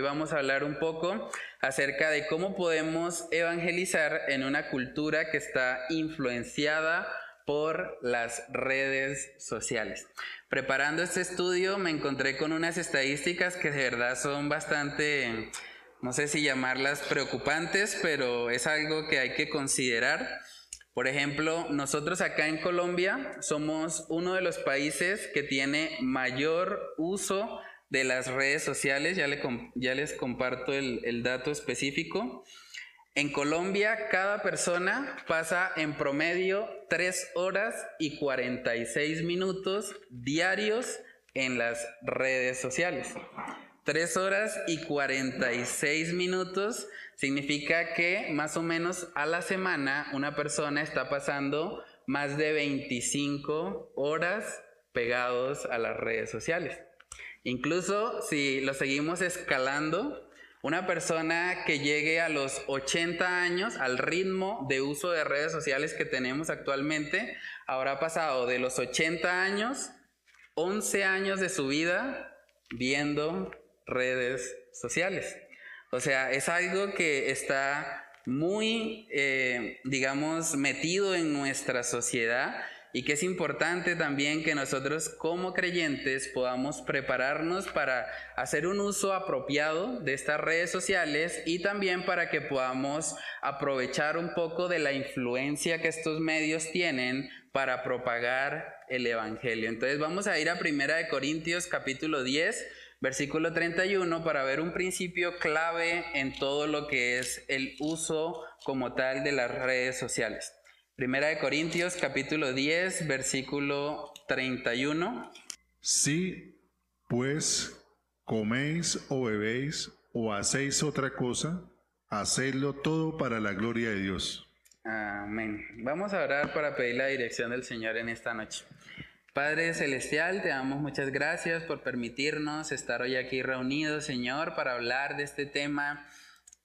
Hoy vamos a hablar un poco acerca de cómo podemos evangelizar en una cultura que está influenciada por las redes sociales. Preparando este estudio me encontré con unas estadísticas que de verdad son bastante, no sé si llamarlas preocupantes, pero es algo que hay que considerar. Por ejemplo, nosotros acá en Colombia somos uno de los países que tiene mayor uso de las redes sociales. Ya, les comparto el, el dato específico. En Colombia, cada persona pasa en promedio 3 horas y 46 minutos diarios en las redes sociales. 3 horas y 46 minutos significa que más o menos a la semana una persona está pasando más de 25 horas pegados a las redes sociales. Incluso si lo seguimos escalando, una persona que llegue a los 80 años, al ritmo de uso de redes sociales que tenemos actualmente, habrá pasado de los 80 años, 11 años de su vida viendo redes sociales. O sea, es algo que está muy, eh, digamos, metido en nuestra sociedad y que es importante también que nosotros como creyentes podamos prepararnos para hacer un uso apropiado de estas redes sociales y también para que podamos aprovechar un poco de la influencia que estos medios tienen para propagar el evangelio. Entonces vamos a ir a Primera de Corintios capítulo 10, versículo 31 para ver un principio clave en todo lo que es el uso como tal de las redes sociales. Primera de Corintios capítulo 10, versículo 31. Si pues coméis o bebéis o hacéis otra cosa, hacedlo todo para la gloria de Dios. Amén. Vamos a orar para pedir la dirección del Señor en esta noche. Padre Celestial, te damos muchas gracias por permitirnos estar hoy aquí reunidos, Señor, para hablar de este tema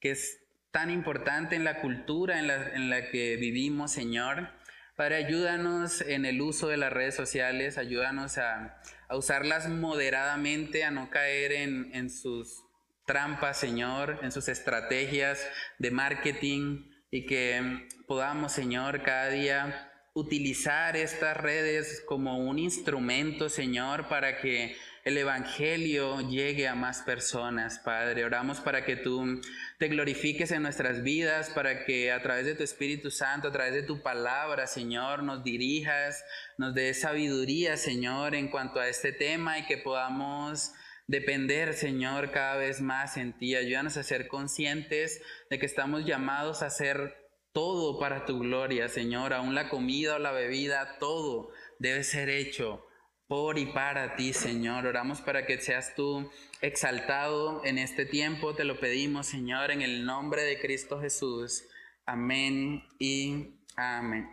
que es tan importante en la cultura en la, que vivimos, Señor. Padre, ayúdanos en el uso de las redes sociales, ayúdanos a, usarlas moderadamente, a no caer en, en sus trampas, Señor, en sus estrategias de marketing y que podamos, Señor, cada día utilizar estas redes como un instrumento, Señor, para que el Evangelio llegue a más personas, Padre. Oramos para que tú te glorifiques en nuestras vidas, para que a través de tu Espíritu Santo, a través de tu palabra, Señor, nos dirijas, nos des sabiduría, Señor, en cuanto a este tema y que podamos depender, Señor, cada vez más en ti. Ayúdanos a ser conscientes de que estamos llamados a hacer todo para tu gloria, Señor, aún la comida o la bebida, todo debe ser hecho por y para ti, Señor. Oramos para que seas tú exaltado en este tiempo. Te lo pedimos, Señor, en el nombre de Cristo Jesús. Amén y amén.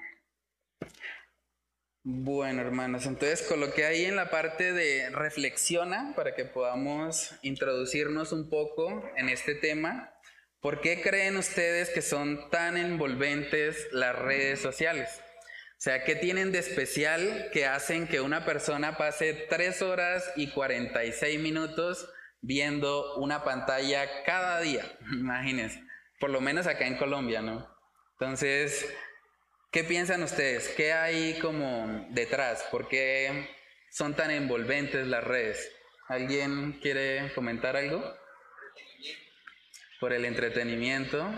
Bueno, hermanos, entonces coloqué ahí en la parte de reflexiona para que podamos introducirnos un poco en este tema. ¿Por qué creen ustedes que son tan envolventes las redes sociales? Sea, ¿qué tienen de especial que hacen que una persona pase 3 horas y 46 minutos viendo una pantalla cada día? Imagínense, por lo menos acá en Colombia, ¿no? Entonces, ¿qué piensan ustedes? ¿Qué hay como detrás? ¿Por qué son tan envolventes las redes? ¿Alguien quiere comentar algo? Por el entretenimiento.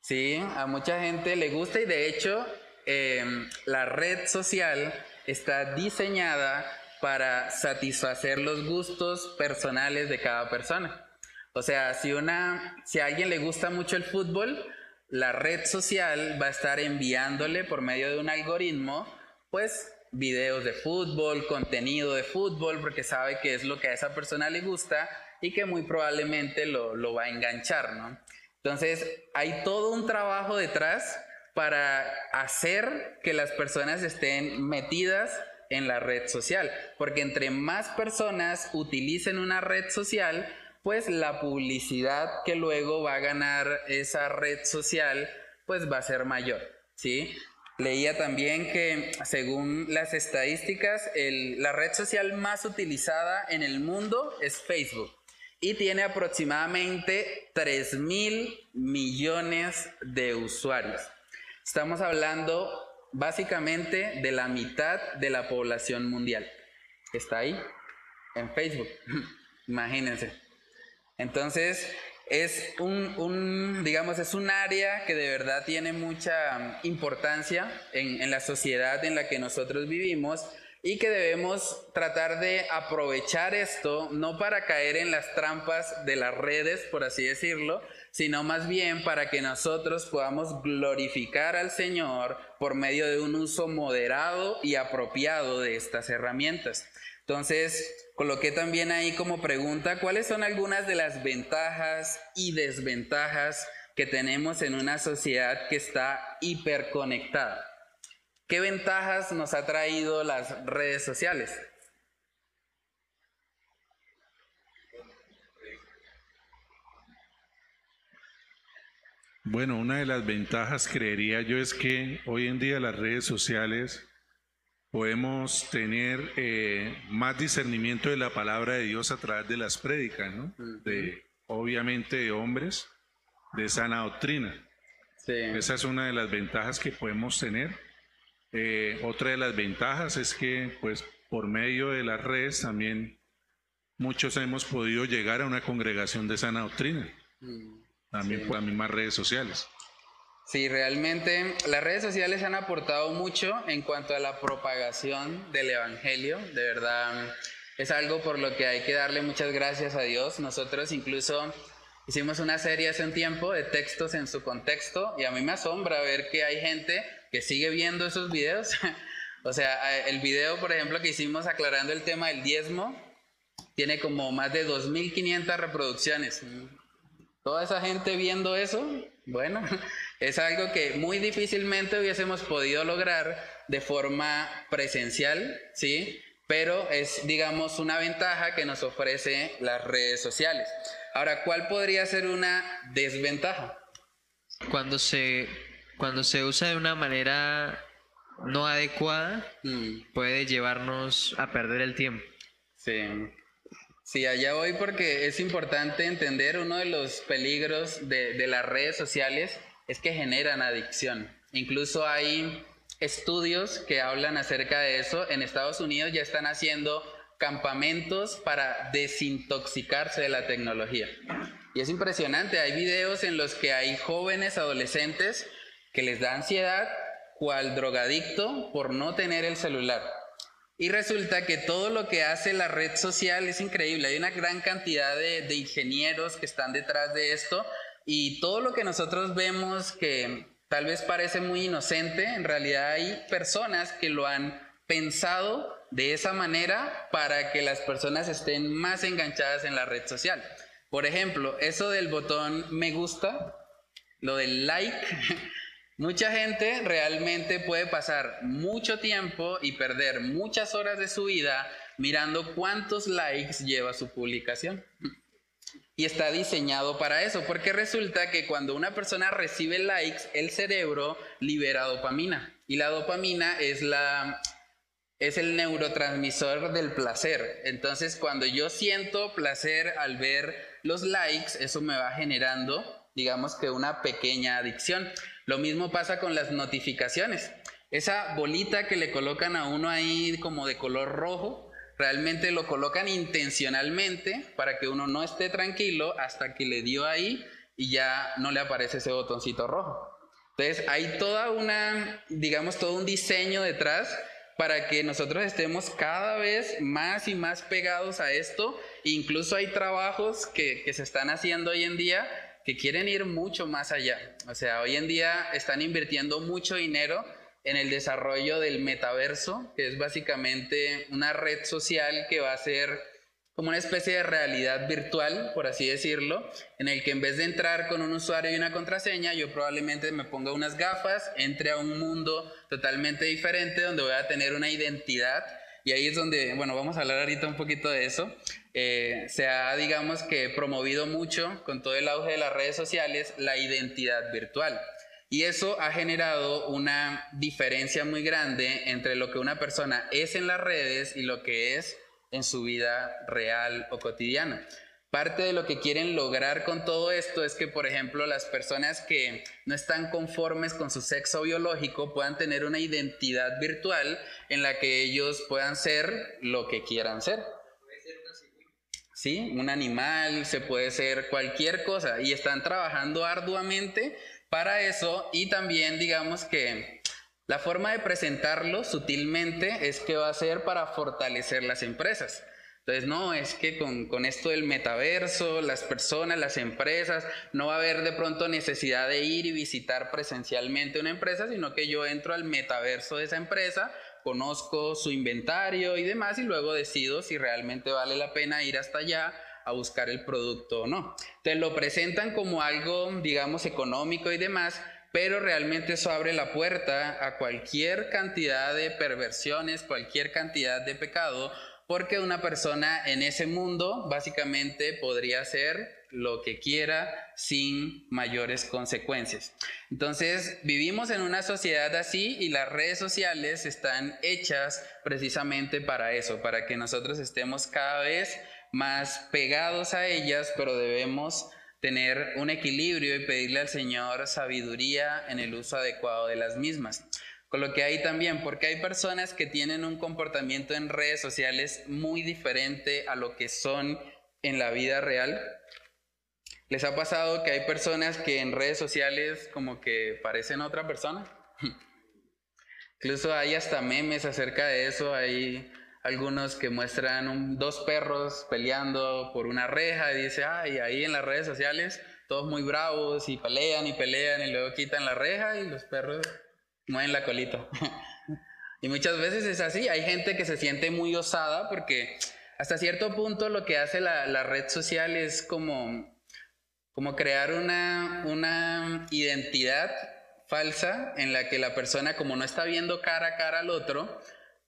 Sí, a mucha gente le gusta y de hecho Em, la red social está diseñada para satisfacer los gustos personales de cada persona. O sea, si, una, si a alguien le gusta mucho el fútbol, la red social va a estar enviándole por medio de un algoritmo, pues videos de fútbol, contenido de fútbol, porque sabe que es lo que a esa persona le gusta y que muy probablemente lo, lo va a enganchar, ¿no? Entonces, hay todo un trabajo detrás para hacer que las personas estén metidas en la red social. Porque entre más personas utilicen una red social, pues la publicidad que luego va a ganar esa red social, pues va a ser mayor. ¿sí? Leía también que según las estadísticas, la red social más utilizada en el mundo es Facebook. y tiene aproximadamente 3 mil millones de usuarios. Estamos hablando básicamente de la mitad de la población mundial. Está ahí, en Facebook. Imagínense. Entonces, es un, digamos, es un área que de verdad tiene mucha importancia en, en la sociedad en la que nosotros vivimos y que debemos tratar de aprovechar esto no para caer en las trampas de las redes, por así decirlo, sino más bien para que nosotros podamos glorificar al Señor por medio de un uso moderado y apropiado de estas herramientas. Entonces, coloqué también ahí como pregunta, ¿cuáles son algunas de las ventajas y desventajas que tenemos en una sociedad que está hiperconectada? ¿Qué ventajas nos ha traído las redes sociales? Bueno, una de las ventajas creería yo es que hoy en día las redes sociales podemos tener eh, más discernimiento de la palabra de Dios a través de las prédicas, ¿no? De, obviamente de hombres de sana doctrina. Sí. Esa es una de las ventajas que podemos tener. Eh, otra de las ventajas es que, pues, por medio de las redes también muchos hemos podido llegar a una congregación de sana doctrina, mm, también por las mismas redes sociales. Sí, realmente las redes sociales han aportado mucho en cuanto a la propagación del Evangelio. De verdad, es algo por lo que hay que darle muchas gracias a Dios. Nosotros incluso hicimos una serie hace un tiempo de textos en su contexto y a mí me asombra ver que hay gente que sigue viendo esos videos. o sea, el video, por ejemplo, que hicimos aclarando el tema del diezmo, tiene como más de 2.500 reproducciones. Toda esa gente viendo eso, bueno, es algo que muy difícilmente hubiésemos podido lograr de forma presencial, ¿sí? Pero es, digamos, una ventaja que nos ofrece las redes sociales. Ahora, ¿cuál podría ser una desventaja? Cuando se cuando se usa de una manera no adecuada, mm. puede llevarnos a perder el tiempo. Sí. Sí, allá voy porque es importante entender uno de los peligros de, de las redes sociales es que generan adicción. Incluso hay estudios que hablan acerca de eso. En Estados Unidos ya están haciendo campamentos para desintoxicarse de la tecnología. Y es impresionante, hay videos en los que hay jóvenes adolescentes que les da ansiedad cual drogadicto por no tener el celular. Y resulta que todo lo que hace la red social es increíble. Hay una gran cantidad de, ingenieros que están detrás de esto y todo lo que nosotros vemos que tal vez parece muy inocente, en realidad hay personas que lo han pensado de esa manera para que las personas estén más enganchadas en la red social. Por ejemplo, eso del botón me gusta, lo del like, Mucha gente realmente puede pasar mucho tiempo y perder muchas horas de su vida mirando cuántos likes lleva su publicación. Y está diseñado para eso, porque resulta que cuando una persona recibe likes, el cerebro libera dopamina. Y la dopamina es la es el neurotransmisor del placer. Entonces, cuando yo siento placer al ver los likes, eso me va generando, digamos que una pequeña adicción. Lo mismo pasa con las notificaciones. Esa bolita que le colocan a uno ahí como de color rojo, realmente lo colocan intencionalmente para que uno no esté tranquilo hasta que le dio ahí y ya no le aparece ese botoncito rojo. Entonces hay toda una, digamos, todo un diseño detrás para que nosotros estemos cada vez más y más pegados a esto. Incluso hay trabajos que, que se están haciendo hoy en día que quieren ir mucho más allá. O sea, hoy en día están invirtiendo mucho dinero en el desarrollo del metaverso, que es básicamente una red social que va a ser como una especie de realidad virtual, por así decirlo, en el que en vez de entrar con un usuario y una contraseña, yo probablemente me ponga unas gafas, entre a un mundo totalmente diferente donde voy a tener una identidad y ahí es donde, bueno, vamos a hablar ahorita un poquito de eso. Eh, se ha, digamos que, promovido mucho con todo el auge de las redes sociales la identidad virtual. Y eso ha generado una diferencia muy grande entre lo que una persona es en las redes y lo que es en su vida real o cotidiana. Parte de lo que quieren lograr con todo esto es que, por ejemplo, las personas que no están conformes con su sexo biológico puedan tener una identidad virtual en la que ellos puedan ser lo que quieran ser. ¿Sí? Un animal, se puede ser cualquier cosa y están trabajando arduamente para eso y también digamos que la forma de presentarlo sutilmente es que va a ser para fortalecer las empresas. Entonces, no, es que con, esto del metaverso, las personas, las empresas, no va a haber de pronto necesidad de ir y visitar presencialmente una empresa, sino que yo entro al metaverso de esa empresa, conozco su inventario y demás y luego decido si realmente vale la pena ir hasta allá a buscar el producto o no. Entonces lo presentan como algo, digamos, económico y demás, pero realmente eso abre la puerta a cualquier cantidad de perversiones, cualquier cantidad de pecado porque una persona en ese mundo básicamente podría hacer lo que quiera sin mayores consecuencias. Entonces, vivimos en una sociedad así y las redes sociales están hechas precisamente para eso, para que nosotros estemos cada vez más pegados a ellas, pero debemos tener un equilibrio y pedirle al Señor sabiduría en el uso adecuado de las mismas. Con lo que hay también, porque hay personas que tienen un comportamiento en redes sociales muy diferente a lo que son en la vida real. ¿Les ha pasado que hay personas que en redes sociales como que parecen otra persona? Incluso hay hasta memes acerca de eso, hay algunos que muestran dos perros peleando por una reja y dice, ay, ahí en las redes sociales todos muy bravos y pelean y pelean y luego quitan la reja y los perros mueven la colita. y muchas veces es así, hay gente que se siente muy osada porque hasta cierto punto lo que hace la, red social es como, como crear una, una identidad falsa en la que la persona como no está viendo cara a cara al otro,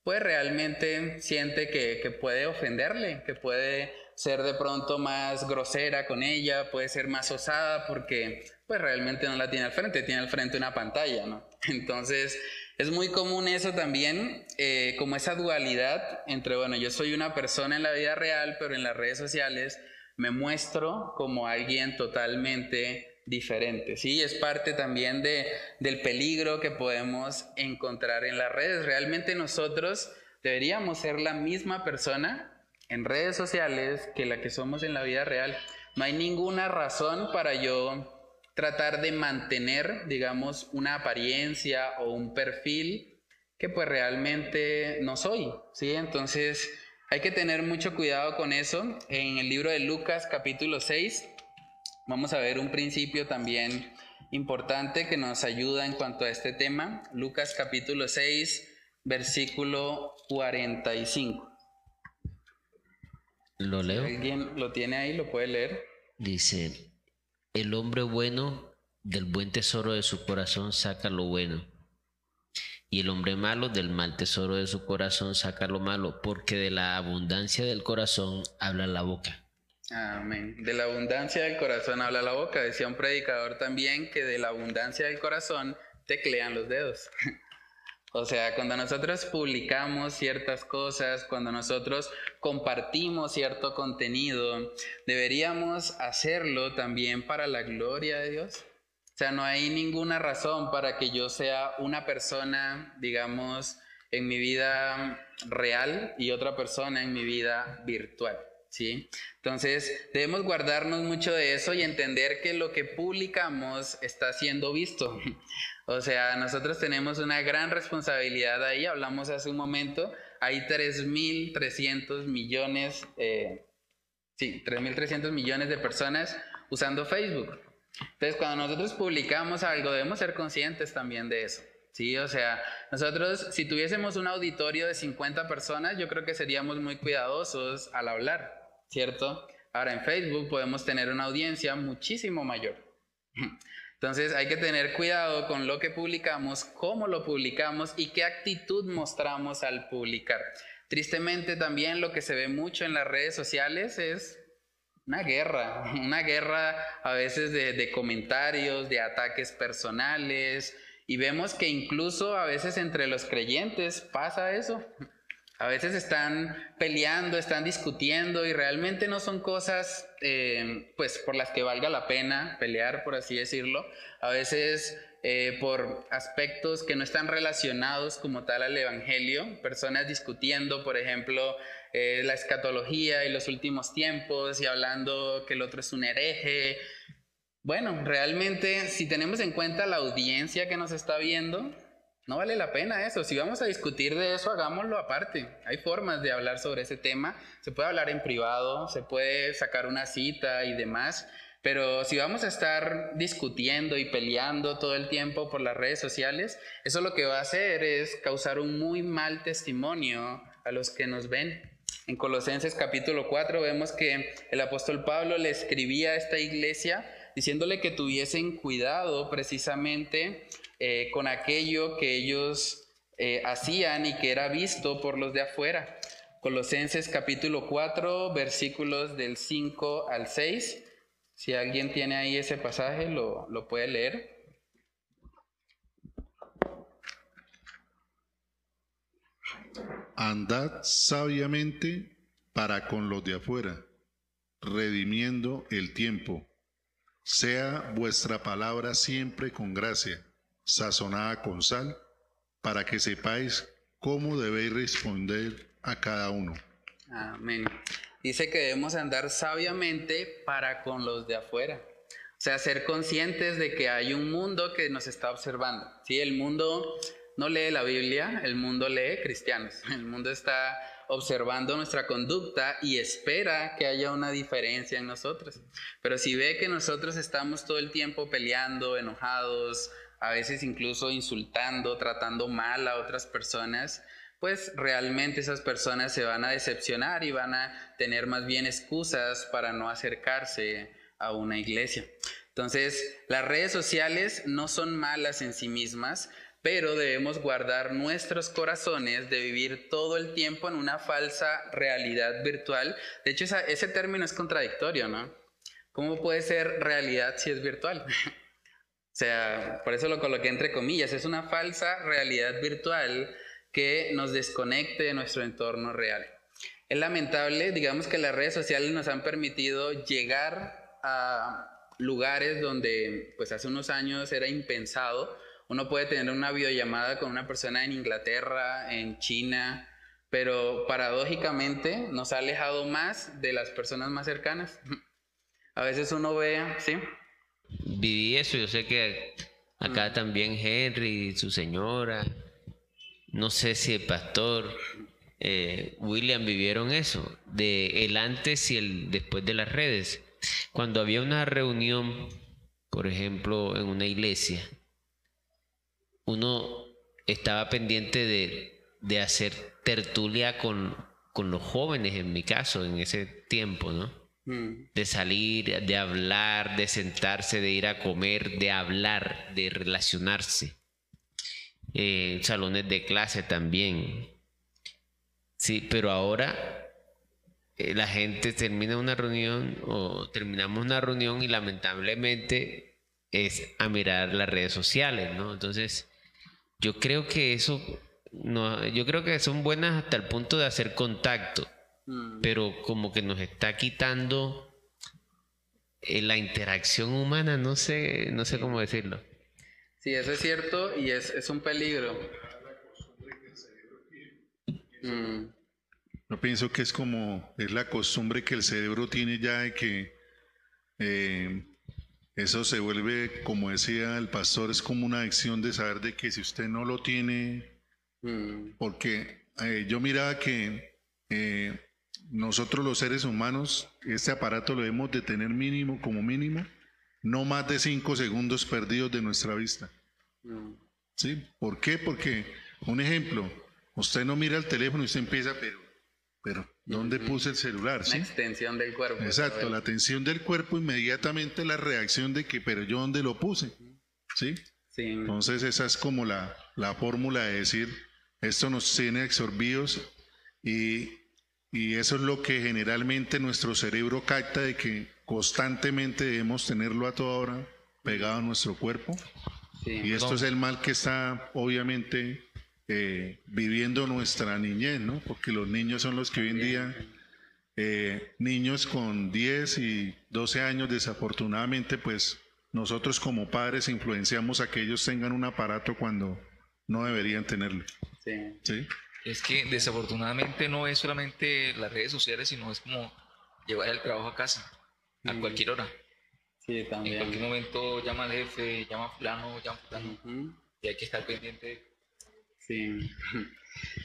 pues realmente siente que, que, puede ofenderle, que puede ser de pronto más grosera con ella, puede ser más osada porque pues realmente no la tiene al frente, tiene al frente una pantalla, ¿no? Entonces, es muy común eso también, eh, como esa dualidad entre, bueno, yo soy una persona en la vida real, pero en las redes sociales me muestro como alguien totalmente diferente, ¿sí? Es parte también de, del peligro que podemos encontrar en las redes. Realmente nosotros deberíamos ser la misma persona en redes sociales que la que somos en la vida real. No hay ninguna razón para yo tratar de mantener, digamos, una apariencia o un perfil que pues realmente no soy, ¿sí? Entonces hay que tener mucho cuidado con eso. En el libro de Lucas capítulo 6 vamos a ver un principio también importante que nos ayuda en cuanto a este tema. Lucas capítulo 6 versículo 45. ¿Lo leo? ¿Alguien lo tiene ahí? ¿Lo puede leer? Dice, el hombre bueno del buen tesoro de su corazón saca lo bueno, y el hombre malo del mal tesoro de su corazón saca lo malo, porque de la abundancia del corazón habla la boca. Amén. De la abundancia del corazón habla la boca. Decía un predicador también que de la abundancia del corazón teclean los dedos. O sea, cuando nosotros publicamos ciertas cosas, cuando nosotros compartimos cierto contenido, deberíamos hacerlo también para la gloria de Dios. Sea, no hay ninguna razón para que yo sea una persona, digamos, en mi vida real y otra persona en mi vida virtual. ¿Sí? Entonces, debemos guardarnos mucho de eso y entender que lo que publicamos está siendo visto. O sea, nosotros tenemos una gran responsabilidad ahí, hablamos hace un momento, hay 3.300 millones, eh, sí, 3.300 millones de personas usando Facebook. Entonces, cuando nosotros publicamos algo, debemos ser conscientes también de eso. Sí, o sea, nosotros si tuviésemos un auditorio de 50 personas, yo creo que seríamos muy cuidadosos al hablar, ¿cierto? Ahora en Facebook podemos tener una audiencia muchísimo mayor. Entonces hay que tener cuidado con lo que publicamos, cómo lo publicamos y qué actitud mostramos al publicar. Tristemente también lo que se ve mucho en las redes sociales es una guerra, una guerra a veces de, comentarios, de ataques personales y vemos que incluso a veces entre los creyentes pasa eso. A veces están peleando, están discutiendo y realmente no son cosas eh, pues por las que valga la pena pelear, por así decirlo. A veces eh, por aspectos que no están relacionados como tal al Evangelio, personas discutiendo, por ejemplo, eh, la escatología y los últimos tiempos y hablando que el otro es un hereje. Bueno, realmente si tenemos en cuenta la audiencia que nos está viendo, no vale la pena eso. Si vamos a discutir de eso, hagámoslo aparte. Hay formas de hablar sobre ese tema. Se puede hablar en privado, se puede sacar una cita y demás. Pero si vamos a estar discutiendo y peleando todo el tiempo por las redes sociales, eso lo que va a hacer es causar un muy mal testimonio a los que nos ven. En Colosenses capítulo 4 vemos que el apóstol Pablo le escribía a esta iglesia diciéndole que tuviesen cuidado precisamente eh, con aquello que ellos eh, hacían y que era visto por los de afuera. Colosenses capítulo 4, versículos del 5 al 6. Si alguien tiene ahí ese pasaje, lo, lo puede leer. Andad sabiamente para con los de afuera, redimiendo el tiempo. Sea vuestra palabra siempre con gracia sazonada con sal, para que sepáis cómo debéis responder a cada uno. Amén. Dice que debemos andar sabiamente para con los de afuera. O sea, ser conscientes de que hay un mundo que nos está observando. ¿sí? El mundo no lee la Biblia, el mundo lee cristianos. El mundo está observando nuestra conducta y espera que haya una diferencia en nosotros. Pero si ve que nosotros estamos todo el tiempo peleando, enojados, a veces incluso insultando, tratando mal a otras personas, pues realmente esas personas se van a decepcionar y van a tener más bien excusas para no acercarse a una iglesia. Entonces, las redes sociales no son malas en sí mismas, pero debemos guardar nuestros corazones de vivir todo el tiempo en una falsa realidad virtual. De hecho, ese término es contradictorio, ¿no? ¿Cómo puede ser realidad si es virtual? O sea, por eso lo coloqué entre comillas, es una falsa realidad virtual que nos desconecte de nuestro entorno real. Es lamentable, digamos que las redes sociales nos han permitido llegar a lugares donde pues hace unos años era impensado. Uno puede tener una videollamada con una persona en Inglaterra, en China, pero paradójicamente nos ha alejado más de las personas más cercanas. A veces uno ve, ¿sí? viví eso. Yo sé que acá mm. también Henry, su señora, no sé si el pastor eh, William vivieron eso, de el antes y el después de las redes. Cuando había una reunión, por ejemplo, en una iglesia, uno estaba pendiente de, de hacer tertulia con, con los jóvenes, en mi caso, en ese tiempo, ¿no? Mm. De salir, de hablar, de sentarse, de ir a comer, de hablar, de relacionarse. Eh, salones de clase también. Sí, pero ahora eh, la gente termina una reunión o terminamos una reunión y lamentablemente es a mirar las redes sociales, ¿no? Entonces, yo creo que eso, no, yo creo que son buenas hasta el punto de hacer contacto Mm. pero como que nos está quitando eh, la interacción humana, no sé, no sé cómo decirlo. Sí, eso es cierto y es, es un peligro. Mm. Yo pienso que es como, es la costumbre que el cerebro tiene ya de que eh, eso se vuelve, como decía el pastor, es como una adicción de saber de que si usted no lo tiene, mm. porque eh, yo miraba que nosotros los seres humanos, este aparato lo debemos de tener mínimo, como mínimo, no más de cinco segundos perdidos de nuestra vista. ¿Sí? ¿Por qué? Porque, un ejemplo, usted no mira el teléfono y usted empieza, pero, pero, ¿dónde puse el celular? La extensión del cuerpo. Exacto, la tensión del cuerpo, inmediatamente la reacción de que, pero yo dónde lo puse. ¿Sí? sí. Entonces esa es como la, la fórmula de decir, esto nos tiene absorbidos y y eso es lo que generalmente nuestro cerebro capta de que constantemente debemos tenerlo a toda hora pegado a nuestro cuerpo. y esto es el mal que está obviamente eh, viviendo nuestra niñez, ¿no? Porque los niños son los que hoy en día, eh, niños con 10 y 12 años, desafortunadamente, pues nosotros como padres influenciamos a que ellos tengan un aparato cuando no deberían tenerlo. Sí. ¿Sí? Es que desafortunadamente no es solamente las redes sociales, sino es como llevar el trabajo a casa a cualquier hora. Sí, En también. cualquier momento llama al jefe, llama a fulano, llama a fulano. Ujú. Y hay que estar pendiente. Sí.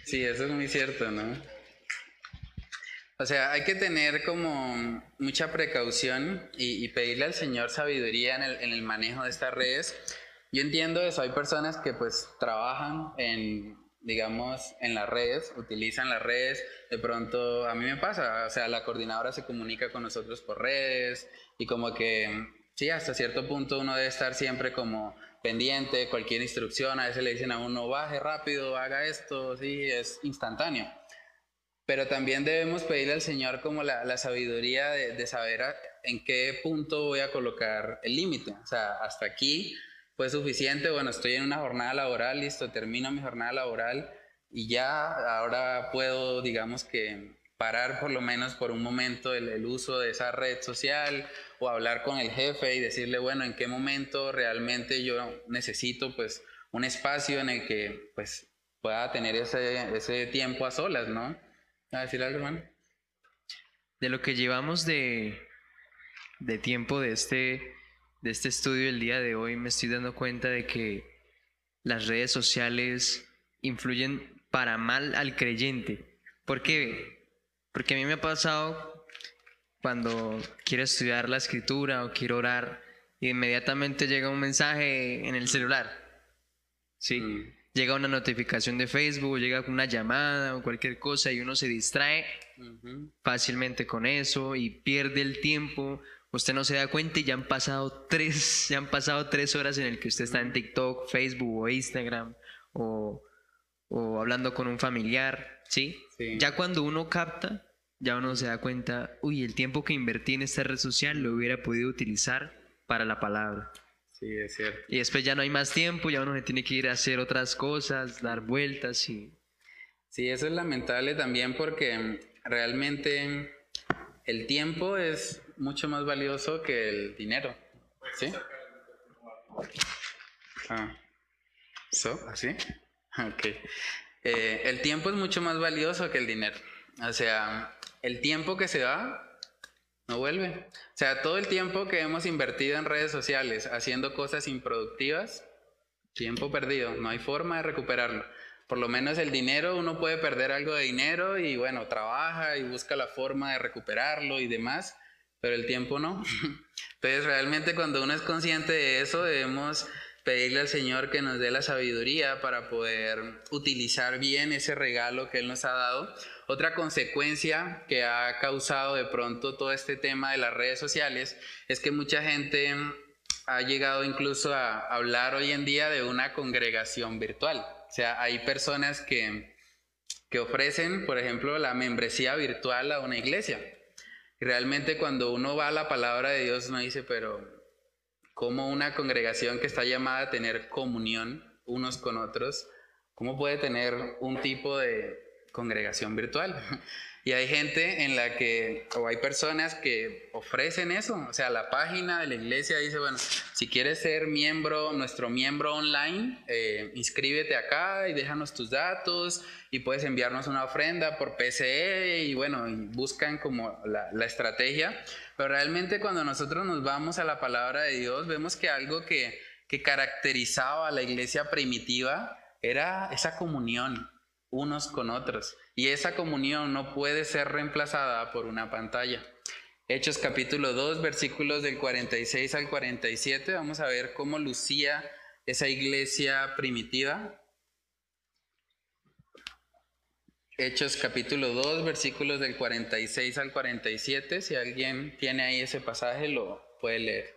Sí, eso es muy cierto, ¿no? O sea, hay que tener como mucha precaución y, y pedirle al Señor sabiduría en el, en el manejo de estas redes. Yo entiendo eso, hay personas que pues trabajan en, digamos, en las redes, utilizan las redes, de pronto a mí me pasa, o sea, la coordinadora se comunica con nosotros por redes y como que, sí, hasta cierto punto uno debe estar siempre como pendiente cualquier instrucción, a veces le dicen a uno, baje rápido, haga esto, sí, es instantáneo. Pero también debemos pedirle al Señor como la, la sabiduría de, de saber a- en qué punto voy a colocar el límite. O sea, hasta aquí fue suficiente, bueno, estoy en una jornada laboral, listo, termino mi jornada laboral y ya ahora puedo, digamos que, parar por lo menos por un momento el, el uso de esa red social o hablar con el jefe y decirle, bueno, en qué momento realmente yo necesito pues un espacio en el que pues pueda tener ese, ese tiempo a solas, ¿no? ¿A decir algo, hermano? de lo que llevamos de, de tiempo de este, de este estudio el día de hoy, me estoy dando cuenta de que las redes sociales influyen para mal al creyente. ¿Por qué? Porque a mí me ha pasado cuando quiero estudiar la escritura o quiero orar, inmediatamente llega un mensaje en el celular. Sí. Mm. Llega una notificación de Facebook, llega una llamada o cualquier cosa y uno se distrae Ujú. fácilmente con eso y pierde el tiempo. Usted no se da cuenta y ya han pasado tres, ya han pasado tres horas en el que usted está en TikTok, Facebook o Instagram o, o hablando con un familiar, ¿sí? Sí. Ya cuando uno capta, ya uno se da cuenta, uy, el tiempo que invertí en esta red social lo hubiera podido utilizar para la palabra. Sí, es cierto. Y después ya no hay más tiempo, ya uno se tiene que ir a hacer otras cosas, dar vueltas y... Sí, eso es lamentable también porque realmente el tiempo es mucho más valioso que el dinero. ¿Sí? Ah. ¿So? ¿Así? Ok. Eh, el tiempo es mucho más valioso que el dinero. O sea, el tiempo que se va no vuelve. O sea, todo el tiempo que hemos invertido en redes sociales haciendo cosas improductivas, tiempo perdido, no hay forma de recuperarlo. Por lo menos el dinero, uno puede perder algo de dinero y bueno, trabaja y busca la forma de recuperarlo y demás, pero el tiempo no. Entonces realmente cuando uno es consciente de eso, debemos pedirle al Señor que nos dé la sabiduría para poder utilizar bien ese regalo que Él nos ha dado. Otra consecuencia que ha causado de pronto todo este tema de las redes sociales es que mucha gente ha llegado incluso a hablar hoy en día de una congregación virtual. O sea, hay personas que, que ofrecen, por ejemplo, la membresía virtual a una iglesia. Realmente cuando uno va a la palabra de Dios, uno dice, pero ¿cómo una congregación que está llamada a tener comunión unos con otros, cómo puede tener un tipo de congregación virtual? Y hay gente en la que, o hay personas que ofrecen eso, o sea, la página de la iglesia dice, bueno, si quieres ser miembro, nuestro miembro online, eh, inscríbete acá y déjanos tus datos y puedes enviarnos una ofrenda por PCE y bueno, buscan como la, la estrategia, pero realmente cuando nosotros nos vamos a la palabra de Dios, vemos que algo que, que caracterizaba a la iglesia primitiva era esa comunión unos con otros. Y esa comunión no puede ser reemplazada por una pantalla. Hechos capítulo 2, versículos del 46 al 47, vamos a ver cómo lucía esa iglesia primitiva. Hechos capítulo 2, versículos del 46 al 47, si alguien tiene ahí ese pasaje lo puede leer.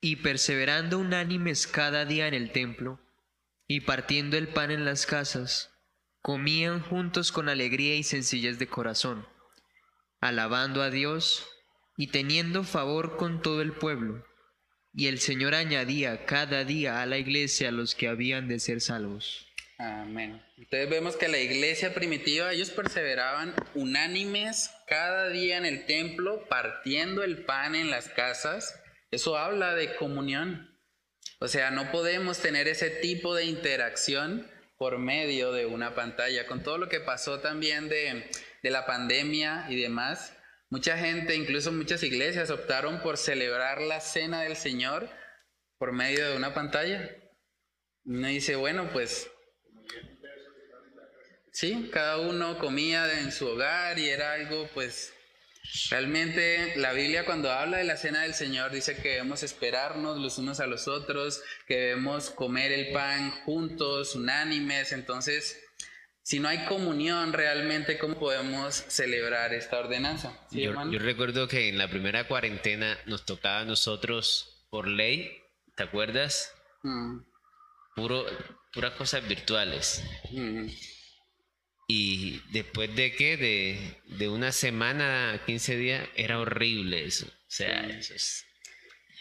Y perseverando unánimes cada día en el templo, y partiendo el pan en las casas, comían juntos con alegría y sencillez de corazón, alabando a Dios y teniendo favor con todo el pueblo. Y el Señor añadía cada día a la iglesia los que habían de ser salvos. Amén. Entonces vemos que la iglesia primitiva, ellos perseveraban unánimes cada día en el templo, partiendo el pan en las casas. Eso habla de comunión. O sea, no podemos tener ese tipo de interacción por medio de una pantalla. Con todo lo que pasó también de, la pandemia y demás, mucha gente, incluso muchas iglesias, optaron por celebrar la cena del Señor por medio de una pantalla. Uno dice, bueno, pues sí, cada uno comía en su hogar y era algo, pues, realmente la Biblia cuando habla de la cena del Señor dice que debemos esperarnos los unos a los otros, que debemos comer el pan juntos, unánimes, entonces... Si no hay comunión realmente, ¿cómo podemos celebrar esta ordenanza? yo, recuerdo que en la primera cuarentena nos tocaba a nosotros por ley, ¿te acuerdas? Mm. Puro, puras cosas virtuales. Mm. Y después de qué, de, de, una semana, 15 días, era horrible eso. O sea, eso es,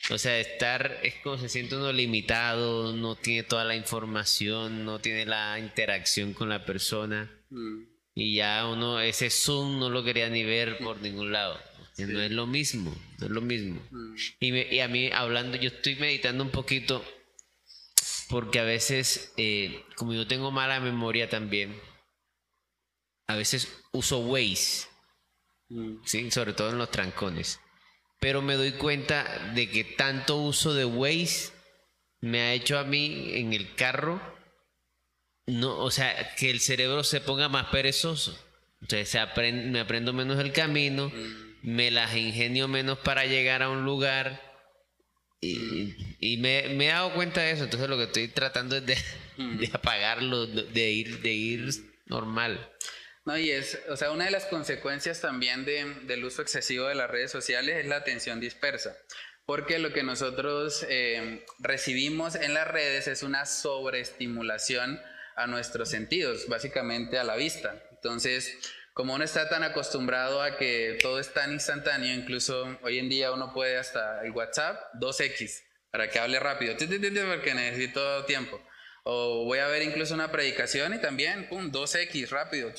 o sea, estar es como se siente uno limitado, no tiene toda la información, no tiene la interacción con la persona. Mm. Y ya uno, ese Zoom no lo quería ni ver por ningún lado. No es lo mismo, no es lo mismo. Mm. Y, y, a mí, hablando, yo estoy meditando un poquito, porque a veces, eh, como yo tengo mala memoria también, a veces uso Waze, mm. ¿sí? sobre todo en los trancones. Pero me doy cuenta de que tanto uso de Waze me ha hecho a mí en el carro, no, o sea, que el cerebro se ponga más perezoso. Entonces se me aprendo menos el camino, mm. me las ingenio menos para llegar a un lugar. Y, me, he dado cuenta de eso. Entonces lo que estoy tratando es de, mm. de apagarlo, de ir, de ir normal. No, y es, o sea, una de las consecuencias también del uso excesivo de las redes sociales es la atención dispersa, porque lo que nosotros eh, recibimos en las redes es una sobreestimulación a nuestros sentidos, básicamente a la vista. Entonces, como uno está tan acostumbrado a que todo es tan instantáneo, incluso hoy en día uno puede hasta el WhatsApp 2X para que hable rápido, porque necesito tiempo. O voy a ver incluso una predicación y también, pum, 2X, rápido,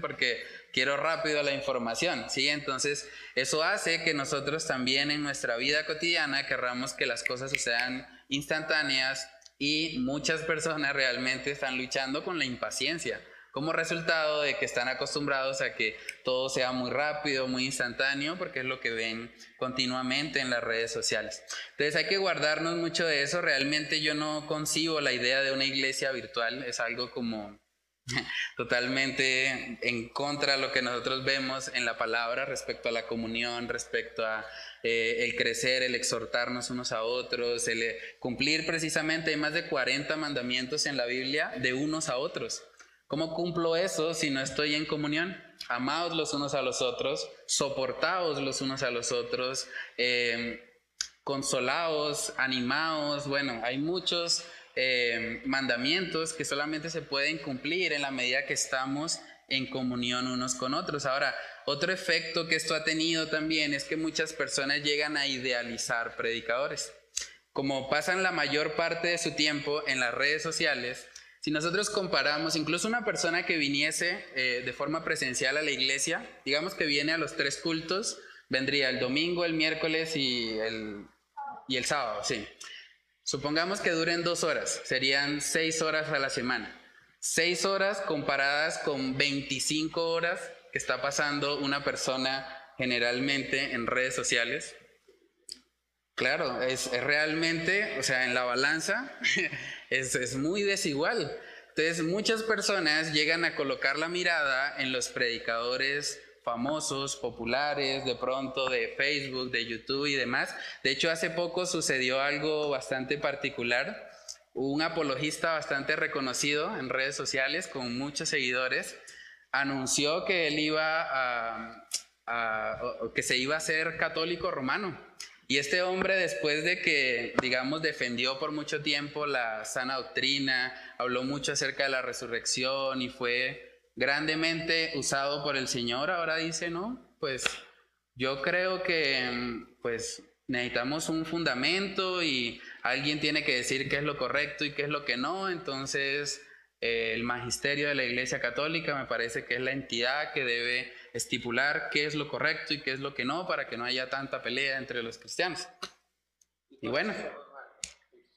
porque quiero rápido la información, ¿sí? Entonces, eso hace que nosotros también en nuestra vida cotidiana querramos que las cosas sean instantáneas y muchas personas realmente están luchando con la impaciencia como resultado de que están acostumbrados a que todo sea muy rápido, muy instantáneo, porque es lo que ven continuamente en las redes sociales. Entonces hay que guardarnos mucho de eso. Realmente yo no concibo la idea de una iglesia virtual, es algo como totalmente en contra de lo que nosotros vemos en la palabra respecto a la comunión, respecto a eh, el crecer, el exhortarnos unos a otros, el eh, cumplir precisamente, hay más de 40 mandamientos en la Biblia de unos a otros. ¿Cómo cumplo eso si no estoy en comunión? Amaos los unos a los otros, soportaos los unos a los otros, eh, consolaos, animaos. Bueno, hay muchos eh, mandamientos que solamente se pueden cumplir en la medida que estamos en comunión unos con otros. Ahora, otro efecto que esto ha tenido también es que muchas personas llegan a idealizar predicadores. Como pasan la mayor parte de su tiempo en las redes sociales, si nosotros comparamos, incluso una persona que viniese eh, de forma presencial a la iglesia, digamos que viene a los tres cultos, vendría el domingo, el miércoles y el, y el sábado, sí. Supongamos que duren dos horas, serían seis horas a la semana. Seis horas comparadas con 25 horas que está pasando una persona generalmente en redes sociales. Claro, es, es realmente, o sea, en la balanza es, muy desigual. Entonces muchas personas llegan a colocar la mirada en los predicadores famosos, populares, de pronto de Facebook, de YouTube y demás. De hecho, hace poco sucedió algo bastante particular. Un apologista bastante reconocido en redes sociales, con muchos seguidores, anunció que él iba a que se iba a ser católico romano. Y este hombre, después de que, digamos, defendió por mucho tiempo la sana doctrina, habló mucho acerca de la resurrección y fue grandemente usado por el Señor, ahora dice, no, pues yo creo que pues necesitamos un fundamento y alguien tiene que decir qué es lo correcto y qué es lo que no, entonces eh, el magisterio de la Iglesia Católica me parece que es la entidad que debe estipular qué es lo correcto y qué es lo que no para que no haya tanta pelea entre los cristianos. Y bueno,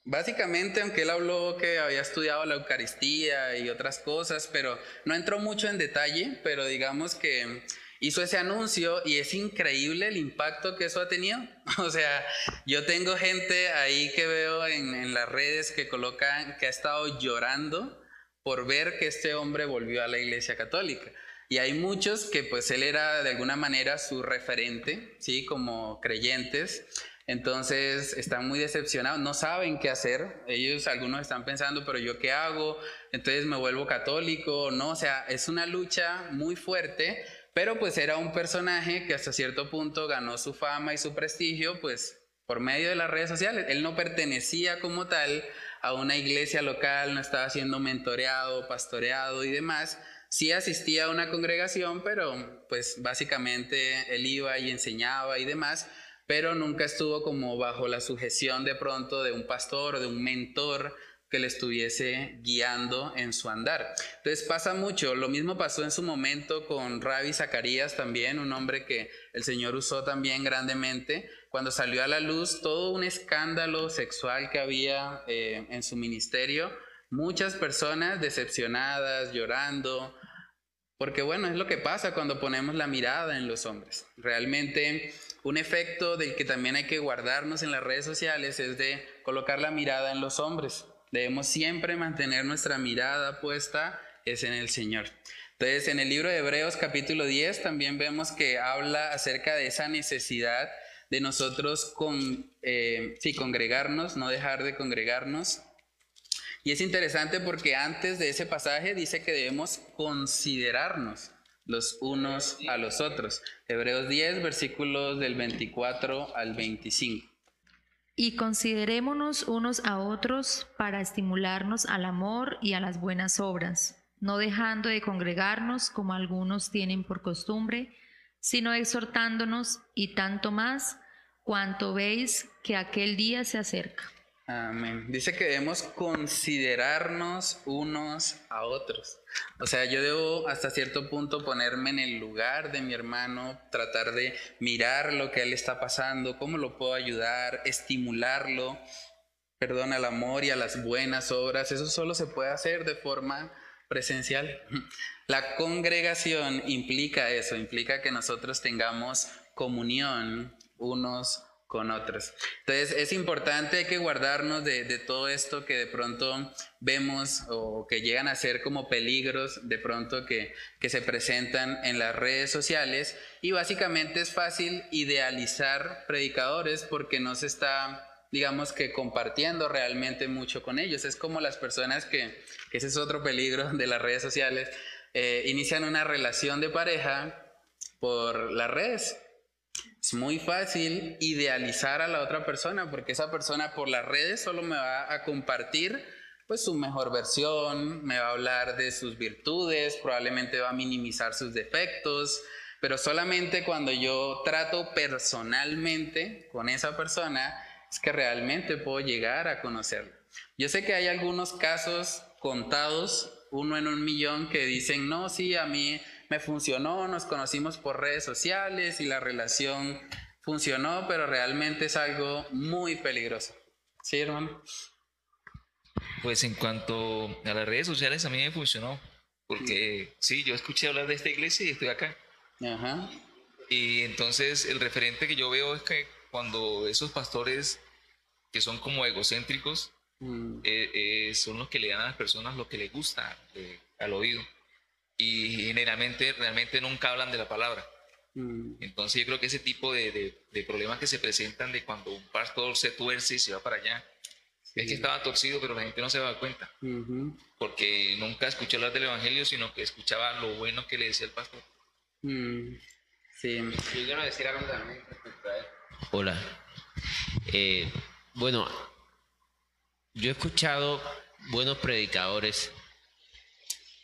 básicamente, aunque él habló que había estudiado la Eucaristía y otras cosas, pero no entró mucho en detalle, pero digamos que hizo ese anuncio y es increíble el impacto que eso ha tenido. O sea, yo tengo gente ahí que veo en, las redes que colocan que ha estado llorando por ver que este hombre volvió a la iglesia católica. Y hay muchos que pues él era de alguna manera su referente, ¿sí? Como creyentes. Entonces están muy decepcionados, no saben qué hacer. Ellos, algunos están pensando, pero yo qué hago? Entonces me vuelvo católico, ¿no? O sea, es una lucha muy fuerte pero pues era un personaje que hasta cierto punto ganó su fama y su prestigio pues por medio de las redes sociales. Él no pertenecía como tal a una iglesia local, no estaba siendo mentoreado, pastoreado y demás. Sí asistía a una congregación, pero pues básicamente él iba y enseñaba y demás, pero nunca estuvo como bajo la sujeción de pronto de un pastor o de un mentor que le estuviese guiando en su andar. Entonces pasa mucho, lo mismo pasó en su momento con Rabbi Zacarías también, un hombre que el Señor usó también grandemente, cuando salió a la luz todo un escándalo sexual que había eh, en su ministerio, muchas personas decepcionadas, llorando, porque bueno, es lo que pasa cuando ponemos la mirada en los hombres. Realmente un efecto del que también hay que guardarnos en las redes sociales es de colocar la mirada en los hombres. Debemos siempre mantener nuestra mirada puesta es en el Señor. Entonces, en el libro de Hebreos capítulo 10 también vemos que habla acerca de esa necesidad de nosotros con, eh, congregarnos, no dejar de congregarnos. Y es interesante porque antes de ese pasaje dice que debemos considerarnos los unos a los otros. Hebreos 10, versículos del 24 al 25 y considerémonos unos a otros para estimularnos al amor y a las buenas obras, no dejando de congregarnos como algunos tienen por costumbre, sino exhortándonos y tanto más cuanto veis que aquel día se acerca. Amén. Dice que debemos considerarnos unos a otros. O sea, yo debo hasta cierto punto ponerme en el lugar de mi hermano, tratar de mirar lo que él está pasando, cómo lo puedo ayudar, estimularlo, perdón, al amor y a las buenas obras. Eso solo se puede hacer de forma presencial. La congregación implica eso, implica que nosotros tengamos comunión unos con otros. Entonces es importante que guardarnos de, todo esto que de pronto vemos o que llegan a ser como peligros de pronto que, se presentan en las redes sociales y básicamente es fácil idealizar predicadores porque no se está digamos que compartiendo realmente mucho con ellos. Es como las personas que, que ese es otro peligro de las redes sociales, eh, inician una relación de pareja por las redes es muy fácil idealizar a la otra persona porque esa persona por las redes solo me va a compartir pues su mejor versión, me va a hablar de sus virtudes, probablemente va a minimizar sus defectos, pero solamente cuando yo trato personalmente con esa persona es que realmente puedo llegar a conocerla. Yo sé que hay algunos casos contados, uno en un millón, que dicen, no, sí, a mí me funcionó, nos conocimos por redes sociales y la relación funcionó, pero realmente es algo muy peligroso. ¿Sí, hermano? Pues en cuanto a las redes sociales, a mí me funcionó, porque sí, yo escuché hablar de esta iglesia y estoy acá. Ajá. Y entonces el referente que yo veo es que cuando esos pastores que son como egocéntricos, mm. eh, eh, son los que le dan a las personas lo que les gusta eh, al oído y generalmente realmente nunca hablan de la palabra. Mm. Entonces yo creo que ese tipo de, de, problemas que se presentan de cuando un pastor se tuerce y se va para allá, es que estaba torcido, pero la gente no se da cuenta, porque nunca escuchó hablar del Evangelio, sino que escuchaba lo bueno que le decía el pastor. Mm. Sí. Yo quiero decir algo también. Hola. Eh, bueno, yo he escuchado buenos predicadores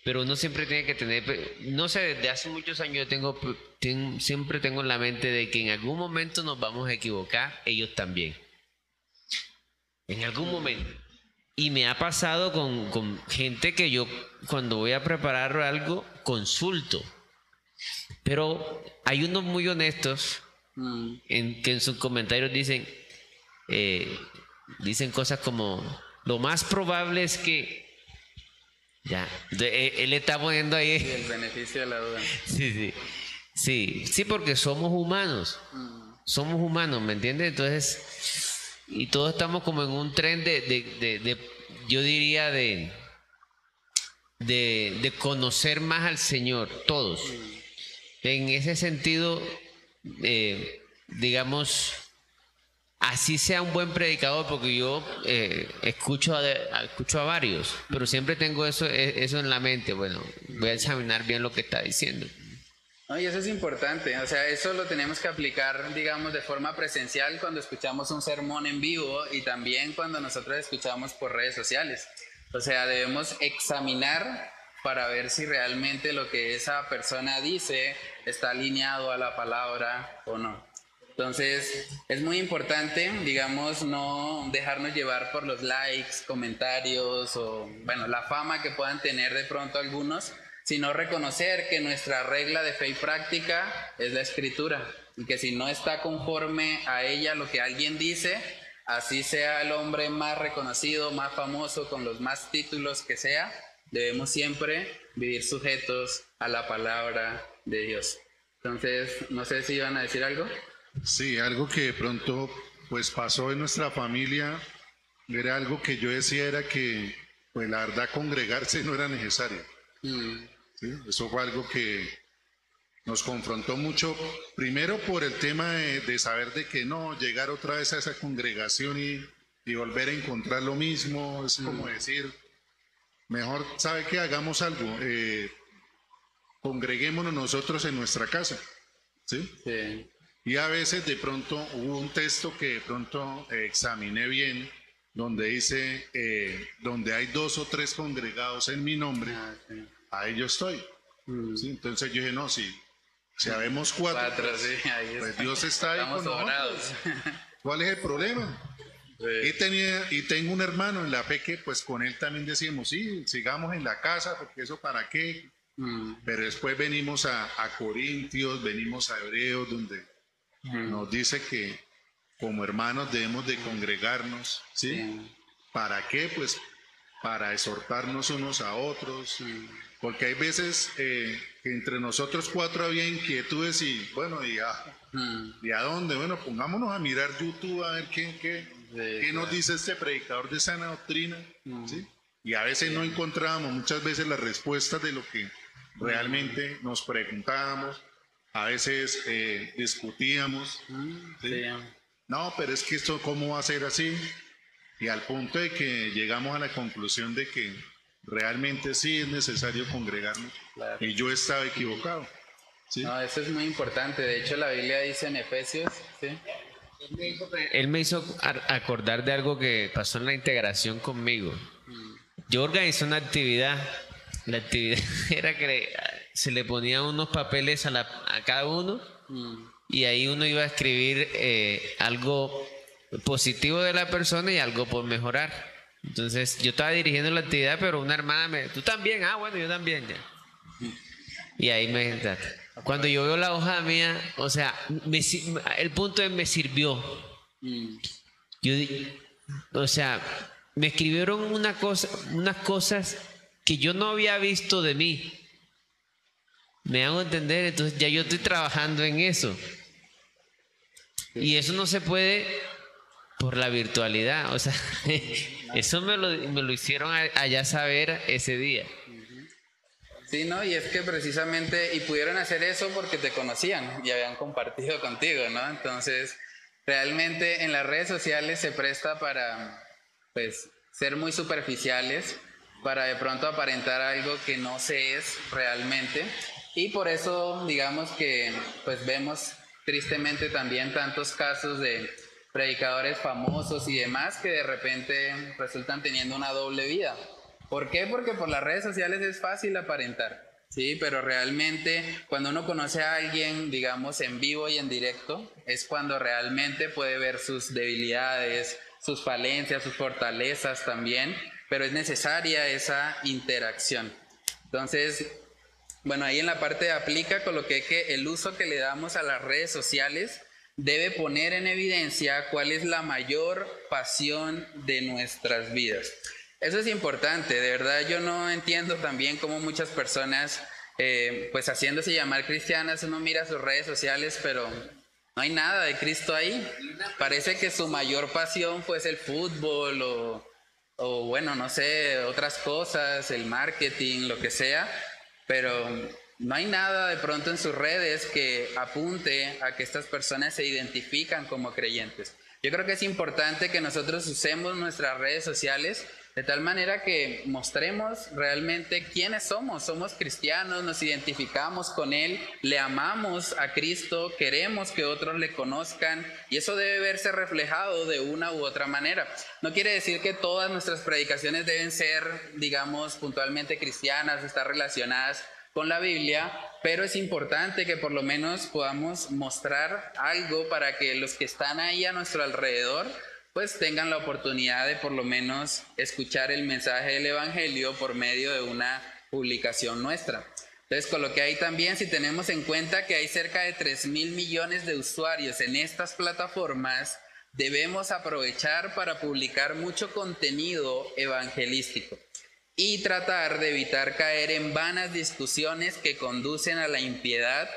pero uno siempre tiene que tener, no sé, desde hace muchos años yo tengo, siempre tengo en la mente de que en algún momento nos vamos a equivocar, ellos también. En algún momento. Y me ha pasado con, con gente que yo cuando voy a preparar algo consulto. Pero hay unos muy honestos mm. en, que en sus comentarios dicen, eh, dicen cosas como, lo más probable es que... Ya, eh, él está poniendo ahí... el beneficio de la duda. Sí, sí. Sí, sí, porque somos humanos. Mm. Somos humanos, ¿me entiendes? Entonces, y todos estamos como en un tren de, de, de, yo diría, de, de, conocer más al Señor, todos. Mm. En ese sentido, eh, digamos, así sea un buen predicador, porque yo eh, escucho, a, escucho a varios, pero siempre tengo eso, e, eso en la mente. Bueno, voy a examinar bien lo que está diciendo. y eso es importante, o sea, eso lo tenemos que aplicar, digamos, de forma presencial cuando escuchamos un sermón en vivo y también cuando nosotros escuchamos por redes sociales. O sea, debemos examinar para ver si realmente lo que esa persona dice está alineado a la palabra o no. Entonces, es muy importante, digamos, no dejarnos llevar por los likes, comentarios o, bueno, la fama que puedan tener de pronto algunos, sino reconocer que nuestra regla de fe y práctica es la escritura y que si no está conforme a ella lo que alguien dice, así sea el hombre más reconocido, más famoso, con los más títulos que sea, debemos siempre vivir sujetos a la palabra de Dios. Entonces, no sé si iban a decir algo. Sí, algo que de pronto pues pasó en nuestra familia era algo que yo decía era que pues la verdad congregarse no era necesario. Mm. Eso fue algo que nos confrontó mucho, primero por el tema de, saber de que no, llegar otra vez a esa congregación y, volver a encontrar lo mismo, es como mm. decir, mejor, ¿sabe que Hagamos algo, eh, congreguémonos nosotros en nuestra casa. ¿sí? sí. Y a veces de pronto hubo un texto que de pronto eh, examiné bien, donde dice, eh, donde hay dos o tres congregados en mi nombre, ah, ahí yo estoy. Mm. Entonces yo dije, no, si, si habemos cuatro, pues Dios está ahí con nosotros. ¿Cuál es el problema? Y, tenía, y tengo un hermano en la fe que pues con él también decíamos, sí, sigamos en la casa, porque eso para qué. Mm. Pero después venimos a, a Corintios, venimos a Hebreos, donde nos dice que como hermanos debemos de congregarnos, ¿sí? ¿Para qué? Pues para exhortarnos unos a otros, porque hay veces eh, que entre nosotros cuatro había inquietudes y bueno, ¿y a, ¿y a dónde? Bueno, pongámonos a mirar YouTube a ver qué, qué, qué nos dice este predicador de sana doctrina, ¿sí? Y a veces no encontrábamos muchas veces las respuestas de lo que realmente nos preguntábamos a veces eh, discutíamos. No, pero es que esto, ¿cómo va a ser así? Y al punto de que llegamos a la conclusión de que realmente sí es necesario congregarnos. Y yo estaba equivocado. No, eso es muy importante. De hecho, la Biblia dice en Efesios. Él me hizo acordar de algo que pasó en la integración conmigo. Mm. Yo organizé una actividad. La actividad era que se le ponían unos papeles a, la, a cada uno y ahí uno iba a escribir eh, algo positivo de la persona y algo por mejorar. Entonces yo estaba dirigiendo la actividad, pero una hermana me, tú también, ah, bueno, yo también ya. Y ahí me Cuando yo veo la hoja mía, o sea, el punto es me sirvió. Yo, o sea, me escribieron una cosa, unas cosas que yo no había visto de mí. Me hago entender, entonces ya yo estoy trabajando en eso. Y eso no se puede por la virtualidad. O sea, eso me lo, me lo hicieron allá saber ese día. Sí, ¿no? Y es que precisamente, y pudieron hacer eso porque te conocían y habían compartido contigo, ¿no? Entonces, realmente en las redes sociales se presta para, pues, ser muy superficiales, para de pronto aparentar algo que no se es realmente. Y por eso, digamos que pues vemos tristemente también tantos casos de predicadores famosos y demás que de repente resultan teniendo una doble vida. ¿Por qué? Porque por las redes sociales es fácil aparentar, ¿sí? Pero realmente cuando uno conoce a alguien, digamos, en vivo y en directo, es cuando realmente puede ver sus debilidades, sus falencias, sus fortalezas también, pero es necesaria esa interacción. Entonces, bueno, ahí en la parte de aplica coloqué que el uso que le damos a las redes sociales debe poner en evidencia cuál es la mayor pasión de nuestras vidas. Eso es importante, de verdad yo no entiendo también cómo muchas personas, eh, pues haciéndose llamar cristianas, uno mira sus redes sociales, pero no hay nada de Cristo ahí. Parece que su mayor pasión pues el fútbol o, o bueno, no sé, otras cosas, el marketing, lo que sea, pero no hay nada de pronto en sus redes que apunte a que estas personas se identifican como creyentes. Yo creo que es importante que nosotros usemos nuestras redes sociales de tal manera que mostremos realmente quiénes somos. Somos cristianos, nos identificamos con Él, le amamos a Cristo, queremos que otros le conozcan y eso debe verse reflejado de una u otra manera. No quiere decir que todas nuestras predicaciones deben ser, digamos, puntualmente cristianas, estar relacionadas con la Biblia, pero es importante que por lo menos podamos mostrar algo para que los que están ahí a nuestro alrededor pues tengan la oportunidad de por lo menos escuchar el mensaje del Evangelio por medio de una publicación nuestra. Entonces coloqué ahí también, si tenemos en cuenta que hay cerca de 3 mil millones de usuarios en estas plataformas, debemos aprovechar para publicar mucho contenido evangelístico y tratar de evitar caer en vanas discusiones que conducen a la impiedad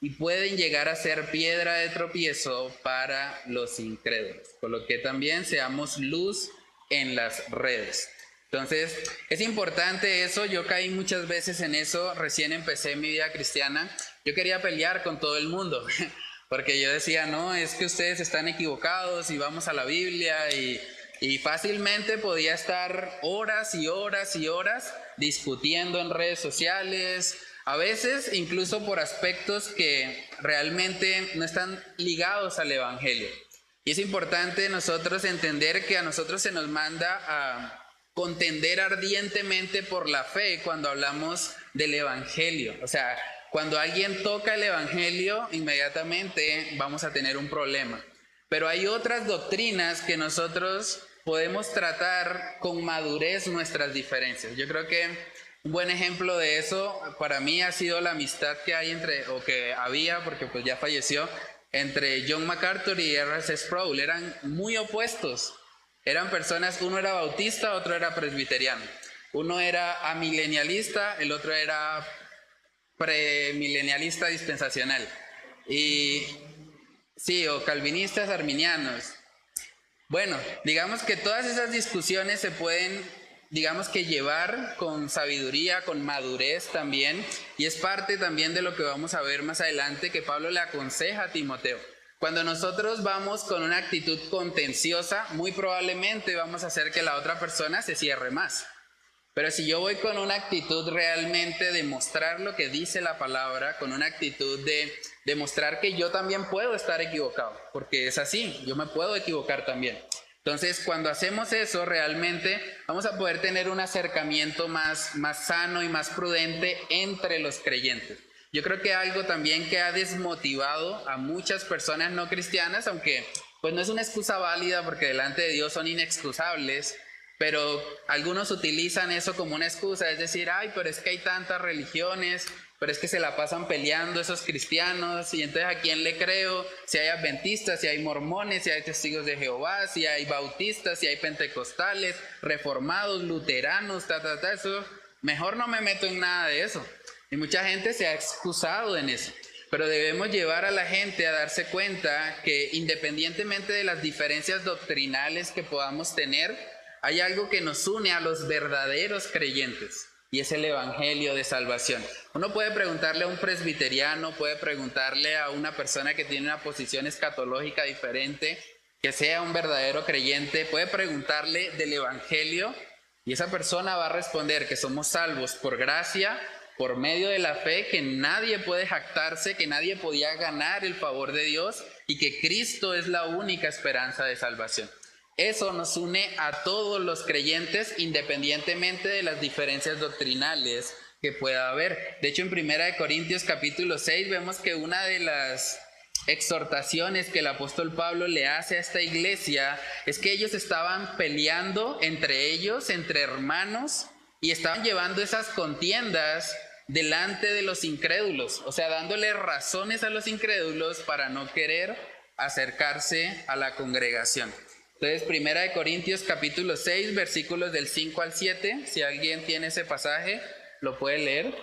y pueden llegar a ser piedra de tropiezo para los incrédulos. Por lo que también seamos luz en las redes. Entonces, es importante eso, yo caí muchas veces en eso, recién empecé mi vida cristiana, yo quería pelear con todo el mundo, porque yo decía, no, es que ustedes están equivocados y vamos a la Biblia y, y fácilmente podía estar horas y horas y horas discutiendo en redes sociales, a veces incluso por aspectos que realmente no están ligados al Evangelio. Y es importante nosotros entender que a nosotros se nos manda a contender ardientemente por la fe cuando hablamos del Evangelio. O sea, cuando alguien toca el Evangelio, inmediatamente vamos a tener un problema. Pero hay otras doctrinas que nosotros podemos tratar con madurez nuestras diferencias. Yo creo que un buen ejemplo de eso para mí ha sido la amistad que hay entre, o que había, porque pues ya falleció, entre John MacArthur y R.S. Sproul. Eran muy opuestos. Eran personas, uno era bautista, otro era presbiteriano. Uno era amilenialista, el otro era premilenialista dispensacional. Y sí, o calvinistas arminianos. Bueno, digamos que todas esas discusiones se pueden digamos que llevar con sabiduría, con madurez también, y es parte también de lo que vamos a ver más adelante que Pablo le aconseja a Timoteo. Cuando nosotros vamos con una actitud contenciosa, muy probablemente vamos a hacer que la otra persona se cierre más. Pero si yo voy con una actitud realmente de mostrar lo que dice la palabra, con una actitud de demostrar que yo también puedo estar equivocado, porque es así, yo me puedo equivocar también. Entonces, cuando hacemos eso, realmente vamos a poder tener un acercamiento más, más sano y más prudente entre los creyentes. Yo creo que algo también que ha desmotivado a muchas personas no cristianas, aunque pues no es una excusa válida porque delante de Dios son inexcusables, pero algunos utilizan eso como una excusa, es decir, ay, pero es que hay tantas religiones, pero es que se la pasan peleando esos cristianos y entonces a quién le creo, si hay adventistas, si hay mormones, si hay testigos de Jehová, si hay bautistas, si hay pentecostales, reformados, luteranos, ta, ta, ta, eso, mejor no me meto en nada de eso. Y mucha gente se ha excusado en eso. Pero debemos llevar a la gente a darse cuenta que independientemente de las diferencias doctrinales que podamos tener, hay algo que nos une a los verdaderos creyentes y es el Evangelio de salvación. Uno puede preguntarle a un presbiteriano, puede preguntarle a una persona que tiene una posición escatológica diferente, que sea un verdadero creyente, puede preguntarle del Evangelio y esa persona va a responder que somos salvos por gracia, por medio de la fe, que nadie puede jactarse, que nadie podía ganar el favor de Dios y que Cristo es la única esperanza de salvación. Eso nos une a todos los creyentes independientemente de las diferencias doctrinales que pueda haber. De hecho, en Primera de Corintios capítulo 6 vemos que una de las exhortaciones que el apóstol Pablo le hace a esta iglesia es que ellos estaban peleando entre ellos, entre hermanos, y estaban llevando esas contiendas delante de los incrédulos, o sea, dándole razones a los incrédulos para no querer acercarse a la congregación. Entonces, Primera de Corintios capítulo 6, versículos del 5 al 7, si alguien tiene ese pasaje, lo puede leer.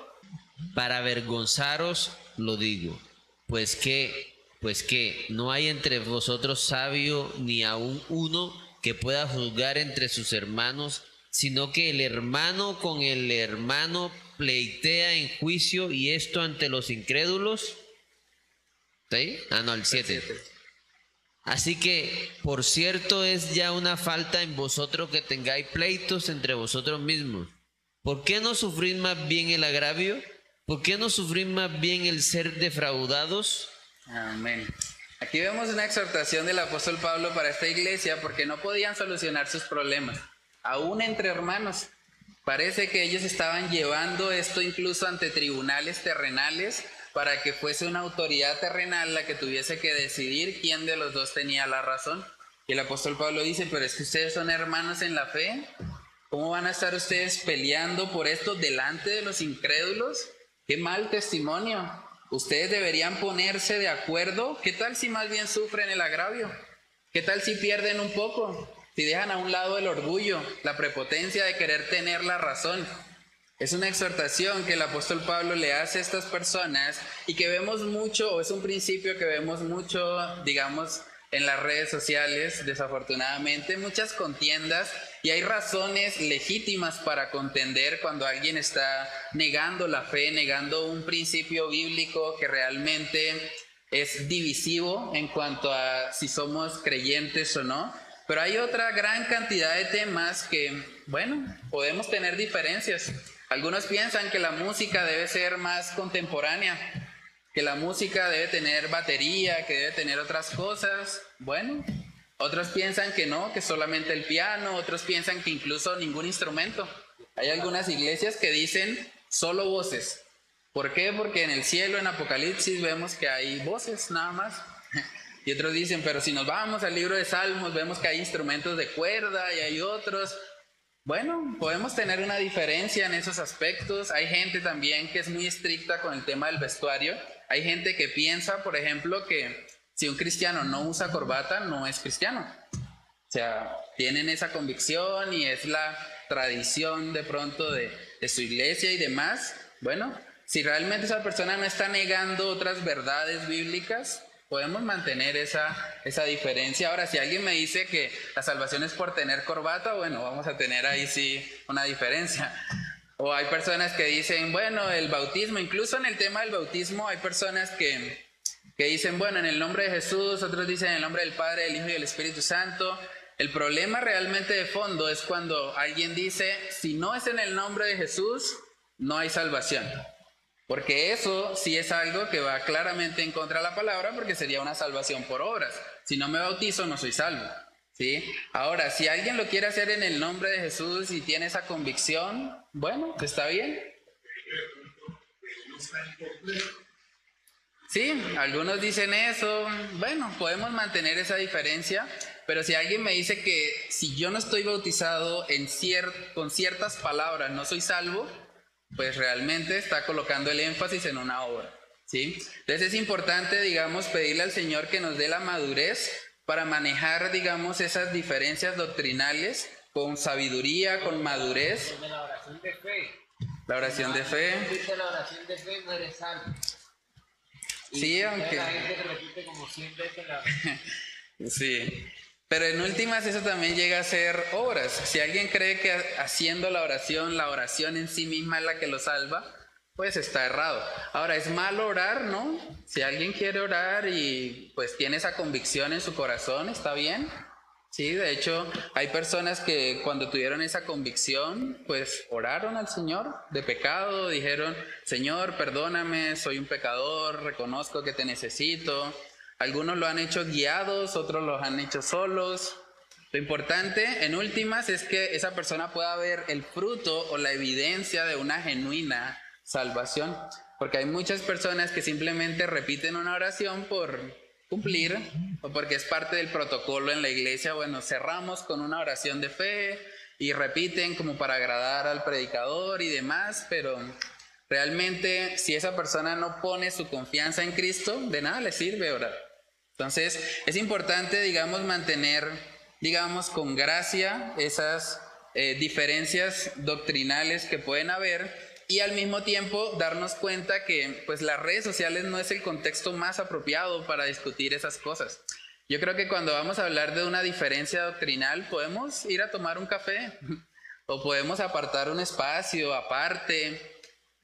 Para avergonzaros lo digo, pues que pues que no hay entre vosotros sabio ni aun uno que pueda juzgar entre sus hermanos, sino que el hermano con el hermano pleitea en juicio y esto ante los incrédulos. ¿Sí? Ah, no, el 7. Así que, por cierto, es ya una falta en vosotros que tengáis pleitos entre vosotros mismos. ¿Por qué no sufrir más bien el agravio? ¿Por qué no sufrir más bien el ser defraudados? Amén. Aquí vemos una exhortación del apóstol Pablo para esta iglesia porque no podían solucionar sus problemas, aún entre hermanos. Parece que ellos estaban llevando esto incluso ante tribunales terrenales para que fuese una autoridad terrenal la que tuviese que decidir quién de los dos tenía la razón. Y el apóstol Pablo dice, pero es que ustedes son hermanos en la fe. ¿Cómo van a estar ustedes peleando por esto delante de los incrédulos? Qué mal testimonio. Ustedes deberían ponerse de acuerdo. ¿Qué tal si más bien sufren el agravio? ¿Qué tal si pierden un poco? Si dejan a un lado el orgullo, la prepotencia de querer tener la razón. Es una exhortación que el apóstol Pablo le hace a estas personas y que vemos mucho, o es un principio que vemos mucho, digamos, en las redes sociales, desafortunadamente, muchas contiendas y hay razones legítimas para contender cuando alguien está negando la fe, negando un principio bíblico que realmente es divisivo en cuanto a si somos creyentes o no. Pero hay otra gran cantidad de temas que, bueno, podemos tener diferencias. Algunos piensan que la música debe ser más contemporánea, que la música debe tener batería, que debe tener otras cosas. Bueno, otros piensan que no, que solamente el piano, otros piensan que incluso ningún instrumento. Hay algunas iglesias que dicen solo voces. ¿Por qué? Porque en el cielo, en Apocalipsis, vemos que hay voces nada más. Y otros dicen, pero si nos vamos al libro de Salmos, vemos que hay instrumentos de cuerda y hay otros. Bueno, podemos tener una diferencia en esos aspectos. Hay gente también que es muy estricta con el tema del vestuario. Hay gente que piensa, por ejemplo, que si un cristiano no usa corbata, no es cristiano. O sea, tienen esa convicción y es la tradición de pronto de, de su iglesia y demás. Bueno, si realmente esa persona no está negando otras verdades bíblicas, podemos mantener esa, esa diferencia. Ahora, si alguien me dice que la salvación es por tener corbata, bueno, vamos a tener ahí sí una diferencia. O hay personas que dicen, bueno, el bautismo, incluso en el tema del bautismo hay personas que, que dicen, bueno, en el nombre de Jesús, otros dicen en el nombre del Padre, del Hijo y del Espíritu Santo. El problema realmente de fondo es cuando alguien dice, si no es en el nombre de Jesús, no hay salvación. Porque eso sí es algo que va claramente en contra de la palabra porque sería una salvación por obras. Si no me bautizo no soy salvo. ¿sí? Ahora, si alguien lo quiere hacer en el nombre de Jesús y tiene esa convicción, bueno, está bien. Sí, algunos dicen eso. Bueno, podemos mantener esa diferencia, pero si alguien me dice que si yo no estoy bautizado con ciertas palabras no soy salvo, pues realmente está colocando el énfasis en una obra. ¿sí? Entonces es importante, digamos, pedirle al Señor que nos dé la madurez para manejar, digamos, esas diferencias doctrinales con sabiduría, con madurez. La oración de fe. La oración de fe. La oración de fe no eres salvo. Sí, aunque... La gente repite como la... sí. Pero en últimas eso también llega a ser obras. Si alguien cree que haciendo la oración, la oración en sí misma es la que lo salva, pues está errado. Ahora, es malo orar, ¿no? Si alguien quiere orar y pues tiene esa convicción en su corazón, está bien. Sí, de hecho, hay personas que cuando tuvieron esa convicción, pues oraron al Señor de pecado, dijeron, Señor, perdóname, soy un pecador, reconozco que te necesito. Algunos lo han hecho guiados, otros lo han hecho solos. Lo importante, en últimas, es que esa persona pueda ver el fruto o la evidencia de una genuina salvación. Porque hay muchas personas que simplemente repiten una oración por, cumplir o porque es parte del protocolo en la iglesia, bueno, cerramos con una oración de fe y repiten como para agradar al predicador y demás, pero realmente si esa persona no pone su confianza en Cristo, de nada le sirve orar. Entonces es importante, digamos, mantener, digamos, con gracia esas eh, diferencias doctrinales que pueden haber y al mismo tiempo darnos cuenta que pues las redes sociales no es el contexto más apropiado para discutir esas cosas. Yo creo que cuando vamos a hablar de una diferencia doctrinal podemos ir a tomar un café o podemos apartar un espacio aparte.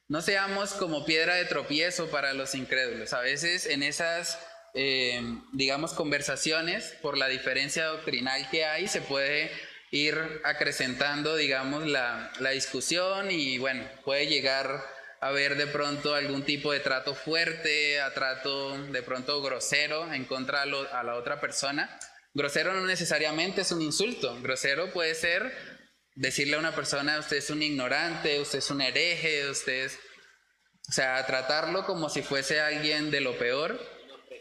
No seamos como piedra de tropiezo para los incrédulos. A veces en esas, eh, digamos, conversaciones, por la diferencia doctrinal que hay, se puede ir acrecentando, digamos, la, discusión y bueno, puede llegar a ver de pronto algún tipo de trato fuerte, a trato de pronto grosero en contra a, la otra persona. Grosero no necesariamente es un insulto, grosero puede ser decirle a una persona, usted es un ignorante, usted es un hereje, usted es... O sea, tratarlo como si fuese alguien de lo peor,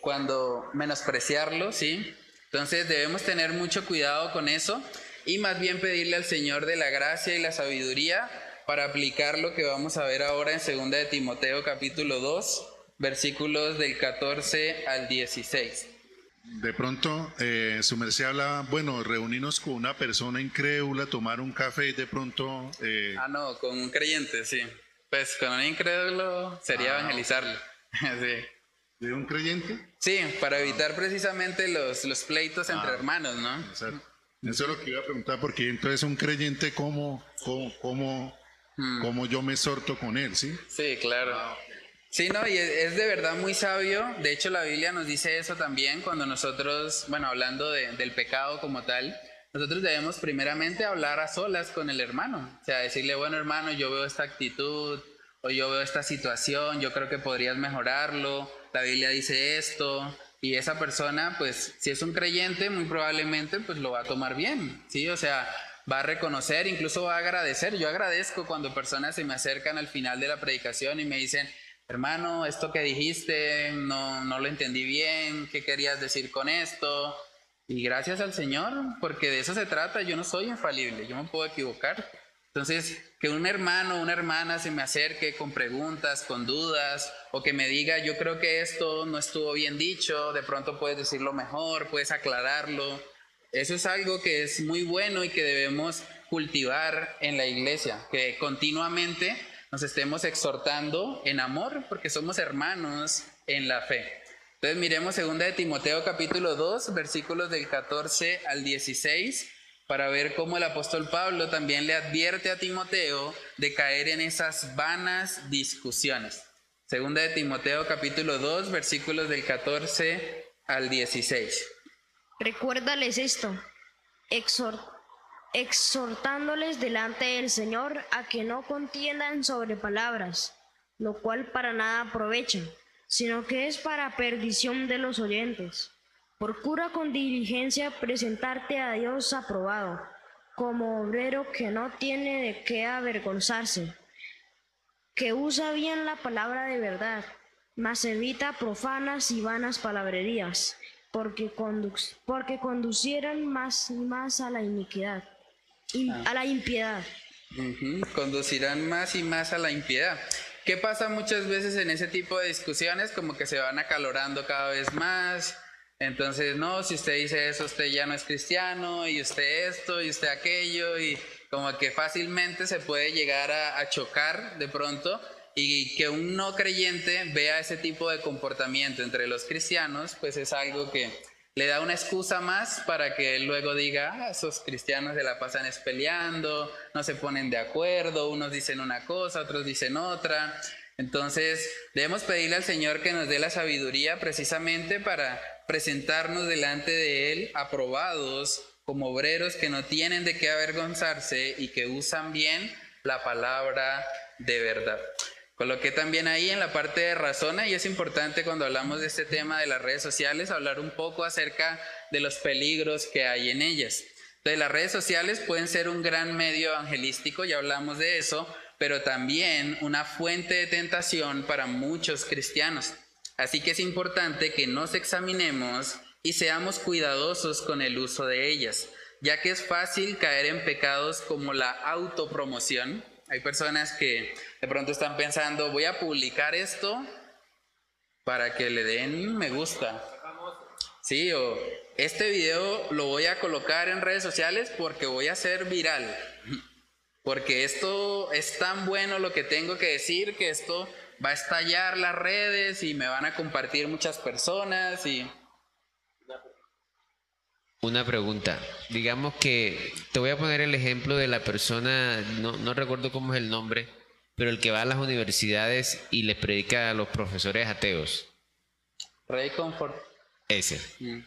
cuando menospreciarlo, ¿sí? Entonces debemos tener mucho cuidado con eso y más bien pedirle al Señor de la gracia y la sabiduría para aplicar lo que vamos a ver ahora en 2 de Timoteo capítulo 2, versículos del 14 al 16. De pronto, eh, su merced hablaba, bueno, reunirnos con una persona incrédula, tomar un café y de pronto... Eh, ah, no, con un creyente, sí. Pues con un incrédulo sería ah, evangelizarlo. sí. ¿De un creyente? Sí, para evitar precisamente los, los pleitos entre ah, hermanos, ¿no? Exacto. Eso es lo que iba a preguntar, porque entonces un creyente, ¿cómo, cómo, hmm. cómo, yo me exhorto con él? ¿sí? Sí, claro. Ah, sí, no, y es, de verdad muy sabio. De hecho, la Biblia nos dice eso también cuando nosotros, bueno, hablando del pecado como tal, nosotros debemos primeramente hablar a solas con el hermano. O sea, decirle, bueno, hermano, yo veo esta actitud o yo veo esta situación, yo creo que podrías mejorarlo. La Biblia dice esto, y esa persona, pues, si es un creyente, muy probablemente, pues, lo va a tomar bien, ¿sí? O sea, va a reconocer, incluso va a agradecer. Yo agradezco cuando personas se me acercan al final de la predicación y me dicen, hermano, esto que dijiste, no, no lo entendí bien, ¿qué querías decir con esto? Y gracias al Señor, porque de eso se trata, yo no soy infalible, yo me puedo equivocar. Entonces, que un hermano o una hermana se me acerque con preguntas, con dudas, o que me diga, yo creo que esto no estuvo bien dicho, de pronto puedes decirlo mejor, puedes aclararlo. Eso es algo que es muy bueno y que debemos cultivar en la iglesia, que continuamente nos estemos exhortando en amor, porque somos hermanos en la fe. Entonces miremos 2 de Timoteo capítulo 2, versículos del 14 al 16 para ver cómo el apóstol Pablo también le advierte a Timoteo de caer en esas vanas discusiones. Segunda de Timoteo capítulo 2 versículos del 14 al 16. Recuérdales esto, exhortándoles delante del Señor a que no contiendan sobre palabras, lo cual para nada aprovecha, sino que es para perdición de los oyentes Procura con diligencia presentarte a Dios aprobado, como obrero que no tiene de qué avergonzarse, que usa bien la palabra de verdad, mas evita profanas y vanas palabrerías, porque, porque conducieran más, más a la iniquidad, ah. a la impiedad. Conducirán más y más a la impiedad. ¿Qué pasa muchas veces en ese tipo de discusiones? Como que se van acalorando cada vez más entonces, no, si usted dice eso, usted ya no es cristiano, y usted esto, y usted aquello, y como que fácilmente se puede llegar a, chocar de pronto, y que un no creyente vea ese tipo de comportamiento entre los cristianos, pues es algo que le da una excusa más para que luego diga, ah, esos cristianos se la pasan espeleando, no se ponen de acuerdo, unos dicen una cosa, otros dicen otra. Entonces, debemos pedirle al Señor que nos dé la sabiduría precisamente para presentarnos delante de Él aprobados como obreros que no tienen de qué avergonzarse y que usan bien la palabra de verdad. Coloqué también ahí en la parte de razona y es importante cuando hablamos de este tema de las redes sociales hablar un poco acerca de los peligros que hay en ellas. Entonces las redes sociales pueden ser un gran medio evangelístico, ya hablamos de eso, pero también una fuente de tentación para muchos cristianos. Así que es importante que nos examinemos y seamos cuidadosos con el uso de ellas, ya que es fácil caer en pecados como la autopromoción. Hay personas que de pronto están pensando, voy a publicar esto para que le den me gusta. Sí, o este video lo voy a colocar en redes sociales porque voy a ser viral. Porque esto es tan bueno lo que tengo que decir que esto va a estallar las redes y me van a compartir muchas personas y... Una pregunta. Digamos que te voy a poner el ejemplo de la persona, no, no recuerdo cómo es el nombre, pero el que va a las universidades y les predica a los profesores ateos. Rey Comfort. Ese. Mm.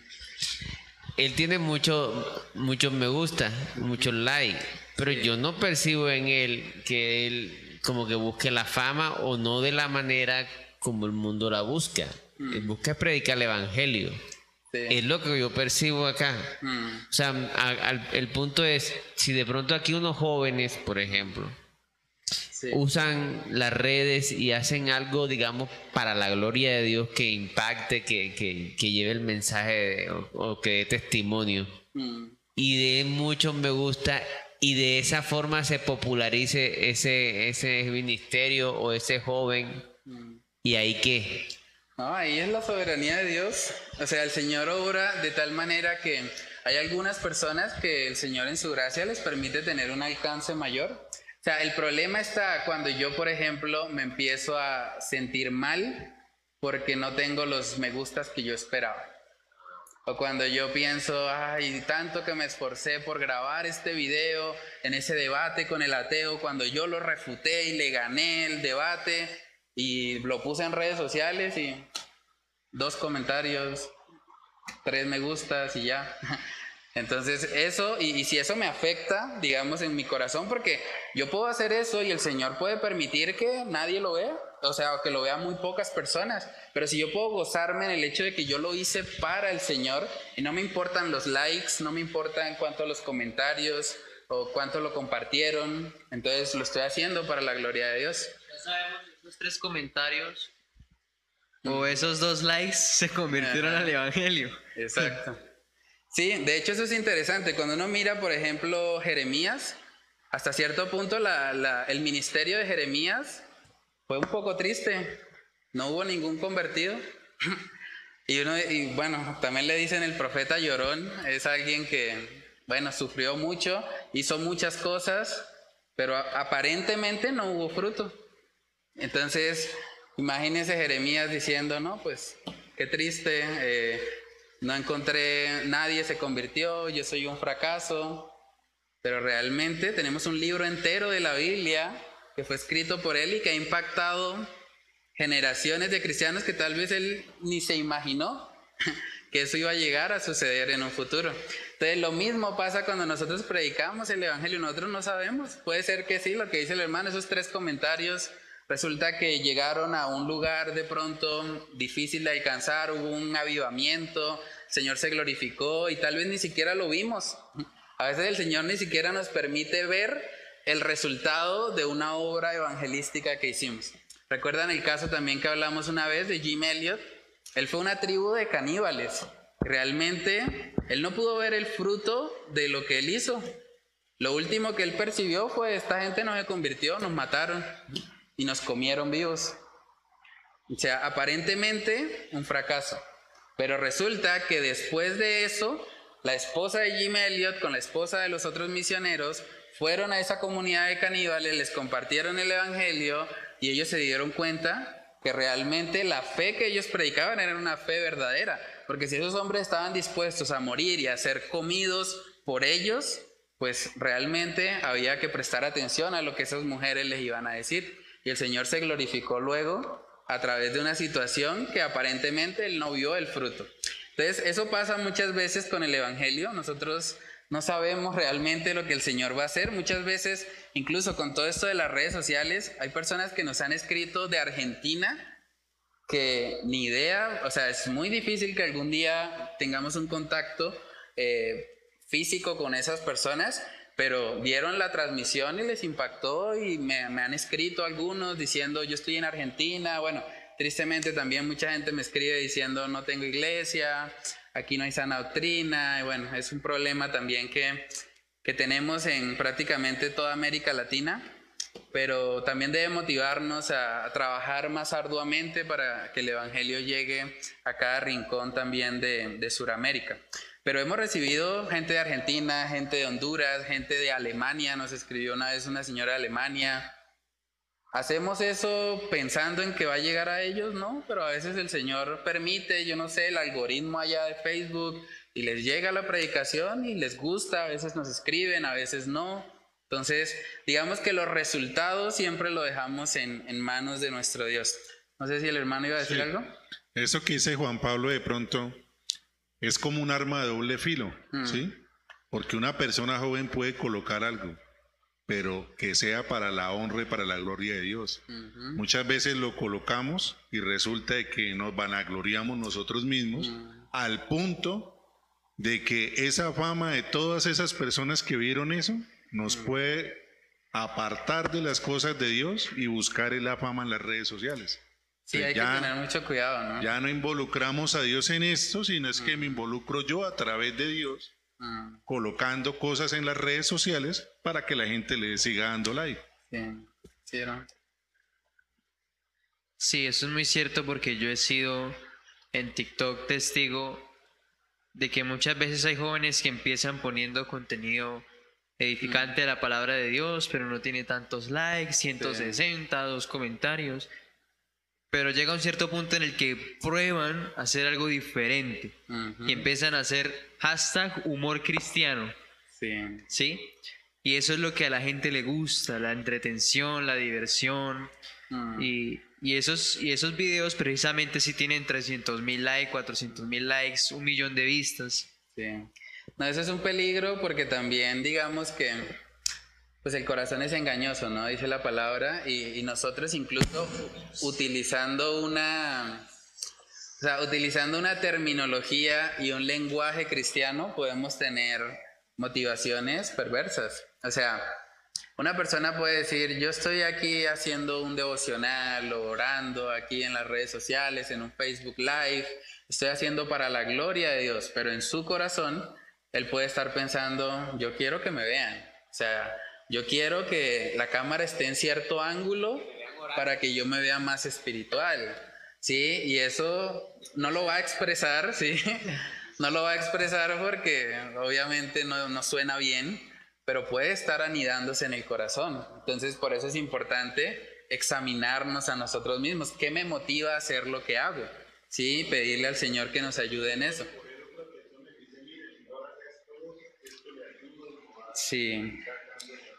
Él tiene mucho, muchos me gusta, muchos likes, pero yo no percibo en él que él como que busque la fama o no de la manera como el mundo la busca. Mm. Él busca predicar el evangelio. Es lo que yo percibo acá. Mm. O sea, el punto es, si de pronto aquí unos jóvenes, por ejemplo, usan las redes y hacen algo, digamos, para la gloria de Dios que impacte, que, que, lleve el mensaje o, que dé testimonio. Mm. Y de muchos me gusta y de esa forma se popularice ese, ese ministerio o ese joven. ¿Y ahí qué? No, ahí es la soberanía de Dios. O sea, el Señor obra de tal manera que hay algunas personas que el Señor en su gracia les permite tener un alcance mayor o sea, el problema está cuando yo, por ejemplo, me empiezo a sentir mal porque no tengo los me gustas que yo esperaba. O cuando yo pienso, ay, tanto que me esforcé por grabar este video en ese debate con el ateo, cuando yo lo refuté y le gané el debate y lo puse en redes sociales y dos comentarios, tres me gustas y ya. Entonces eso, y, si eso me afecta, digamos, en mi corazón, porque yo puedo hacer eso y el Señor puede permitir que nadie lo vea, o sea, que lo vean muy pocas personas, pero si yo puedo gozarme en el hecho de que yo lo hice para el Señor y no me importan los likes, no me importan cuánto los comentarios o cuánto lo compartieron, entonces lo estoy haciendo para la gloria de Dios. Ya sabemos, esos tres comentarios o esos dos likes se convirtieron al Evangelio. Exacto. Sí, de hecho eso es interesante. Cuando uno mira, por ejemplo, Jeremías, hasta cierto punto el ministerio de Jeremías fue un poco triste. No hubo ningún convertido. Y, uno, y bueno, también le dicen el profeta llorón, es alguien que, bueno, sufrió mucho, hizo muchas cosas, pero aparentemente no hubo fruto. Entonces, imagínense Jeremías diciendo, no, pues qué triste, eh, no encontré, nadie se convirtió, yo soy un fracaso, pero realmente tenemos un libro entero de la Biblia que fue escrito por él y que ha impactado generaciones de cristianos que tal vez él ni se imaginó que eso iba a llegar a suceder en un futuro. Entonces lo mismo pasa cuando nosotros predicamos el Evangelio, nosotros no sabemos, puede ser que sí, lo que dice el hermano, esos tres comentarios Resulta que llegaron a un lugar de pronto difícil de alcanzar, hubo un avivamiento, el Señor se glorificó y tal vez ni siquiera lo vimos. A veces el Señor ni siquiera nos permite ver el resultado de una obra evangelística que hicimos. ¿Recuerdan el caso también que hablamos una vez de Jim Elliot? Él fue una tribu de caníbales. Realmente él no pudo ver el fruto de lo que él hizo. Lo último que él percibió fue, esta gente no se convirtió, nos mataron y nos comieron vivos. O sea, aparentemente un fracaso. Pero resulta que después de eso, la esposa de Jim Elliot con la esposa de los otros misioneros fueron a esa comunidad de caníbales, les compartieron el Evangelio y ellos se dieron cuenta que realmente la fe que ellos predicaban era una fe verdadera. Porque si esos hombres estaban dispuestos a morir y a ser comidos por ellos, pues realmente había que prestar atención a lo que esas mujeres les iban a decir. Y el Señor se glorificó luego a través de una situación que aparentemente él no vio el fruto. Entonces, eso pasa muchas veces con el Evangelio. Nosotros no sabemos realmente lo que el Señor va a hacer. Muchas veces, incluso con todo esto de las redes sociales, hay personas que nos han escrito de Argentina que ni idea, o sea, es muy difícil que algún día tengamos un contacto eh, físico con esas personas, pero vieron la transmisión y les impactó y me, han escrito algunos diciendo yo estoy en Argentina, bueno, tristemente también mucha gente me escribe diciendo no tengo iglesia, aquí no hay sana doctrina, y bueno, es un problema también que, que tenemos en prácticamente toda América Latina, pero también debe motivarnos a, trabajar más arduamente para que el Evangelio llegue a cada rincón también de, de Sudamérica. Pero hemos recibido gente de Argentina, gente de Honduras, gente de Alemania, nos escribió una vez una señora de Alemania. Hacemos eso pensando en que va a llegar a ellos, ¿no? Pero a veces el Señor permite, yo no sé, el algoritmo allá de Facebook y les llega la predicación y les gusta, a veces nos escriben, a veces no. Entonces, digamos que los resultados siempre lo dejamos en, manos de nuestro Dios. No sé si el hermano iba a decir algo. Eso que dice Juan Pablo de pronto es como un arma de doble filo, mm. ¿sí? Porque una persona joven puede colocar algo, pero que sea para la honra y para la gloria de Dios. Muchas veces lo colocamos y resulta de que nos vanagloriamos nosotros mismos al punto de que esa fama de todas esas personas que vieron eso nos puede apartar de las cosas de Dios y buscar la fama en las redes sociales. Sí, hay ya, que tener mucho cuidado, ¿no? Ya no involucramos a Dios en esto, sino es que me involucro yo a través de Dios, colocando cosas en las redes sociales para que la gente le siga dando like. Sí, sí, sí, eso es muy cierto porque yo he sido en TikTok testigo de que muchas veces hay jóvenes que empiezan poniendo contenido edificante de la palabra de Dios, pero no tiene tantos likes, 160, dos comentarios. Pero llega un cierto punto en el que prueban hacer algo diferente y empiezan a hacer hashtag humor cristiano. Sí. ¿Sí? Y eso es lo que a la gente le gusta, la entretención, la diversión. Mm. Y, y, esos, y esos videos precisamente sí tienen 300 mil likes, 400 mil likes, un millón de vistas. Sí. No, eso es un peligro porque también digamos que pues el corazón es engañoso, ¿no? Dice la palabra y, nosotros incluso utilizando una, o sea, utilizando una terminología y un lenguaje cristiano podemos tener motivaciones perversas. O sea, una persona puede decir, yo estoy aquí haciendo un devocional, orando aquí en las redes sociales, en un Facebook Live, estoy haciendo para la gloria de Dios, pero en su corazón él puede estar pensando, yo quiero que me vean. O sea, yo quiero que la cámara esté en cierto ángulo para que yo me vea más espiritual. ¿Sí? Y eso no lo va a expresar, ¿sí? No lo va a expresar porque obviamente no, no suena bien, pero puede estar anidándose en el corazón. Entonces, por eso es importante examinarnos a nosotros mismos. ¿Qué me motiva a hacer lo que hago? ¿Sí? Pedirle al Señor que nos ayude en eso. Sí,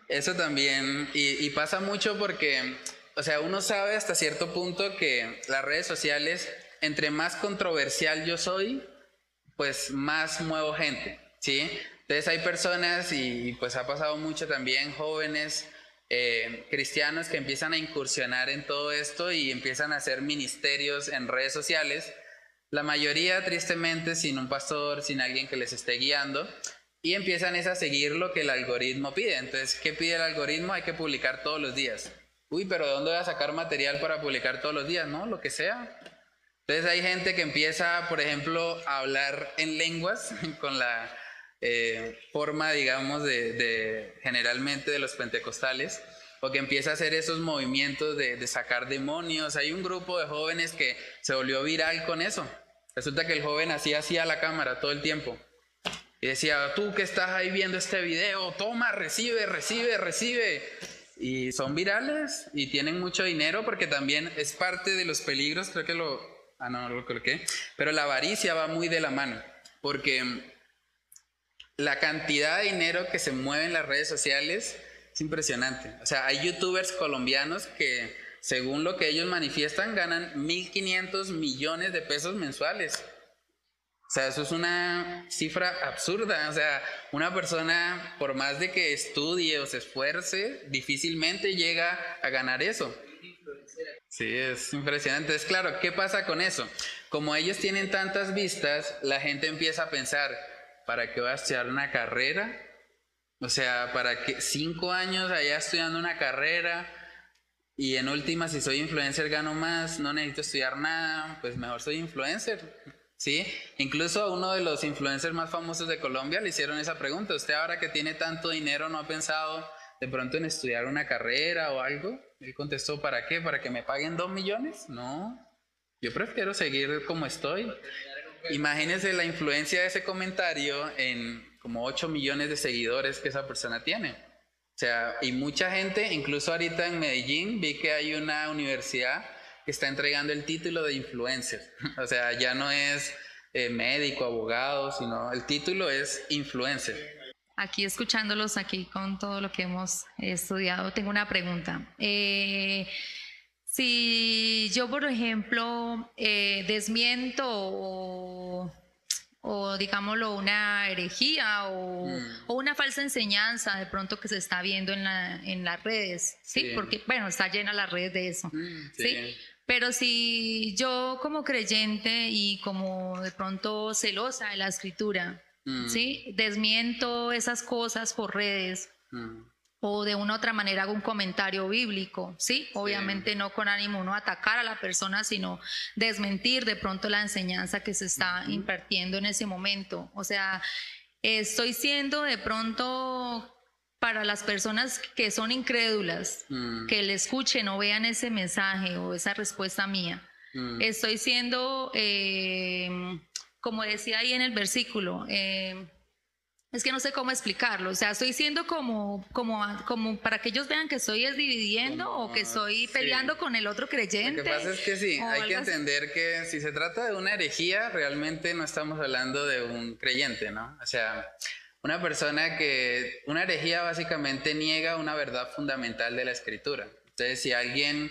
eso también, y, pasa mucho porque, o sea, uno sabe hasta cierto punto que las redes sociales, entre más controversial yo soy, pues más muevo gente, ¿sí? Entonces hay personas, y pues ha pasado mucho también, jóvenes eh, cristianos que empiezan a incursionar en todo esto y empiezan a hacer ministerios en redes sociales, la mayoría tristemente sin un pastor, sin alguien que les esté guiando, y empiezan es a seguir lo que el algoritmo pide. Entonces, ¿qué pide el algoritmo? Hay que publicar todos los días. Uy, pero ¿de dónde voy a sacar material para publicar todos los días? No, lo que sea. Entonces hay gente que empieza, por ejemplo, a hablar en lenguas con la eh, forma, digamos, de, generalmente de los pentecostales, o que empieza a hacer esos movimientos de, de sacar demonios. Hay un grupo de jóvenes que se volvió viral con eso. Resulta que el joven hacía así a la cámara todo el tiempo. Y decía, tú que estás ahí viendo este video, toma, recibe, recibe, recibe. Y son virales y tienen mucho dinero porque también es parte de los peligros, creo que lo... Ah, no, lo coloqué. Pero la avaricia va muy de la mano porque la cantidad de dinero que se mueve en las redes sociales es impresionante. O sea, hay youtubers colombianos que, según lo que ellos manifiestan, ganan 1.500 millones de pesos mensuales. O sea, eso es una cifra absurda. O sea, una persona, por más de que estudie o se esfuerce, difícilmente llega a ganar eso. Sí, es impresionante. Es claro, ¿qué pasa con eso? Como ellos tienen tantas vistas, la gente empieza a pensar, ¿para qué voy a estudiar una carrera? O sea, ¿para qué cinco años allá estudiando una carrera? Y en última, si soy influencer gano más, no necesito estudiar nada, pues mejor soy influencer. ¿Sí? Incluso a uno de los influencers más famosos de Colombia le hicieron esa pregunta. ¿Usted ahora que tiene tanto dinero no ha pensado de pronto en estudiar una carrera o algo? Él contestó, ¿para qué? ¿Para que me paguen dos millones? No, yo prefiero seguir como estoy. Imagínese la influencia de ese comentario en como 8 millones de seguidores que esa persona tiene. O sea, y mucha gente, incluso ahorita en Medellín, vi que hay una universidad está entregando el título de influencer. O sea, ya no es eh, médico, abogado, sino el título es influencer. Aquí escuchándolos, aquí con todo lo que hemos estudiado, tengo una pregunta. Eh, si yo, por ejemplo, eh, desmiento o, o, digámoslo, una herejía o, mm. o, una falsa enseñanza de pronto que se está viendo en, la, en las redes, ¿sí? Porque, bueno, está llena la red de eso, mm, ¿sí? Pero si yo como creyente y como de pronto celosa de la escritura, mm. ¿sí? Desmiento esas cosas por redes mm. o de una u otra manera hago un comentario bíblico, ¿sí? Obviamente no con ánimo no atacar a la persona, sino desmentir de pronto la enseñanza que se está impartiendo en ese momento. O sea, estoy siendo de pronto para las personas que son incrédulas, mm. que le escuchen o vean ese mensaje o esa respuesta mía. Mm. Estoy siendo, eh, como decía ahí en el versículo, eh, es que no sé cómo explicarlo, o sea, estoy siendo como, como, como para que ellos vean que estoy dividiendo o que estoy peleando con el otro creyente. Lo que pasa es que sí, hay que entender que si se trata de una herejía, realmente no estamos hablando de un creyente, ¿no? O sea, una persona que, una herejía básicamente niega una verdad fundamental de la escritura. Entonces, si alguien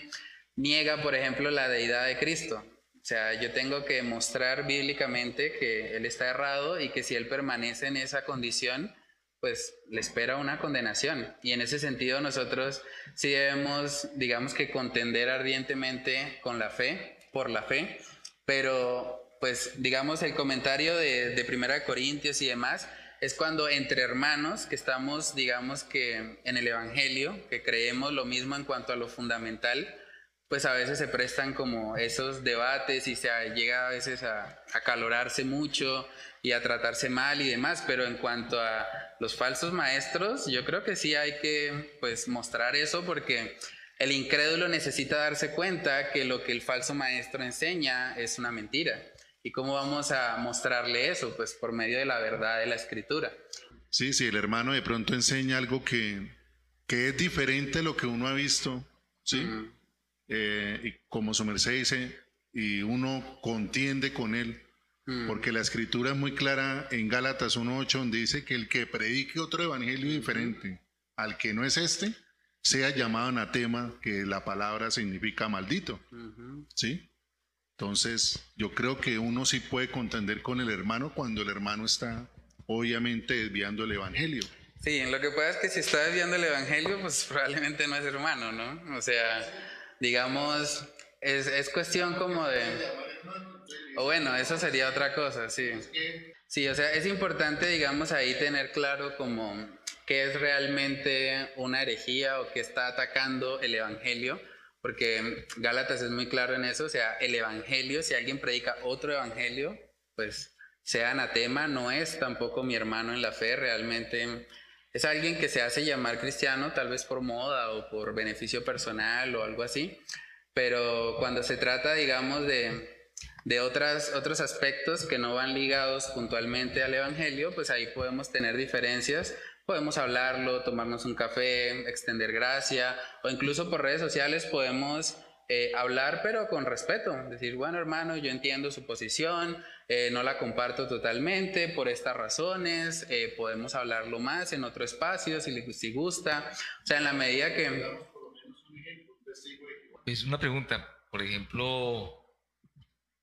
niega, por ejemplo, la deidad de Cristo, o sea, yo tengo que mostrar bíblicamente que Él está errado y que si Él permanece en esa condición, pues le espera una condenación. Y en ese sentido nosotros sí debemos, digamos que contender ardientemente con la fe, por la fe, pero pues digamos el comentario de, de Primera Corintios y demás, es cuando entre hermanos que estamos, digamos que en el Evangelio, que creemos lo mismo en cuanto a lo fundamental, pues a veces se prestan como esos debates y se llega a veces a acalorarse mucho y a tratarse mal y demás, pero en cuanto a los falsos maestros, yo creo que sí hay que pues mostrar eso porque el incrédulo necesita darse cuenta que lo que el falso maestro enseña es una mentira. ¿Y cómo vamos a mostrarle eso? Pues por medio de la verdad de la escritura. Sí, sí, el hermano de pronto enseña algo que, que es diferente a lo que uno ha visto, ¿sí? Eh, y como su merced dice, y uno contiende con él, porque la escritura es muy clara en Gálatas 1.8, donde dice que el que predique otro evangelio diferente al que no es este, sea llamado anatema, que la palabra significa maldito, ¿sí? Entonces, yo creo que uno sí puede contender con el hermano cuando el hermano está obviamente desviando el evangelio. Sí, lo que pasa es que si está desviando el evangelio, pues probablemente no es hermano, ¿no? O sea, digamos, es, es cuestión como de... O bueno, eso sería otra cosa, sí. Sí, o sea, es importante, digamos, ahí tener claro como qué es realmente una herejía o qué está atacando el evangelio porque Gálatas es muy claro en eso, o sea, el Evangelio, si alguien predica otro Evangelio, pues sea anatema, no es tampoco mi hermano en la fe, realmente es alguien que se hace llamar cristiano, tal vez por moda o por beneficio personal o algo así, pero cuando se trata, digamos, de, de otras, otros aspectos que no van ligados puntualmente al Evangelio, pues ahí podemos tener diferencias podemos hablarlo, tomarnos un café, extender gracia o incluso por redes sociales podemos eh, hablar pero con respeto, decir, bueno hermano, yo entiendo su posición, eh, no la comparto totalmente por estas razones, eh, podemos hablarlo más en otro espacio si, si gusta, o sea, en la medida que... Es una pregunta, por ejemplo,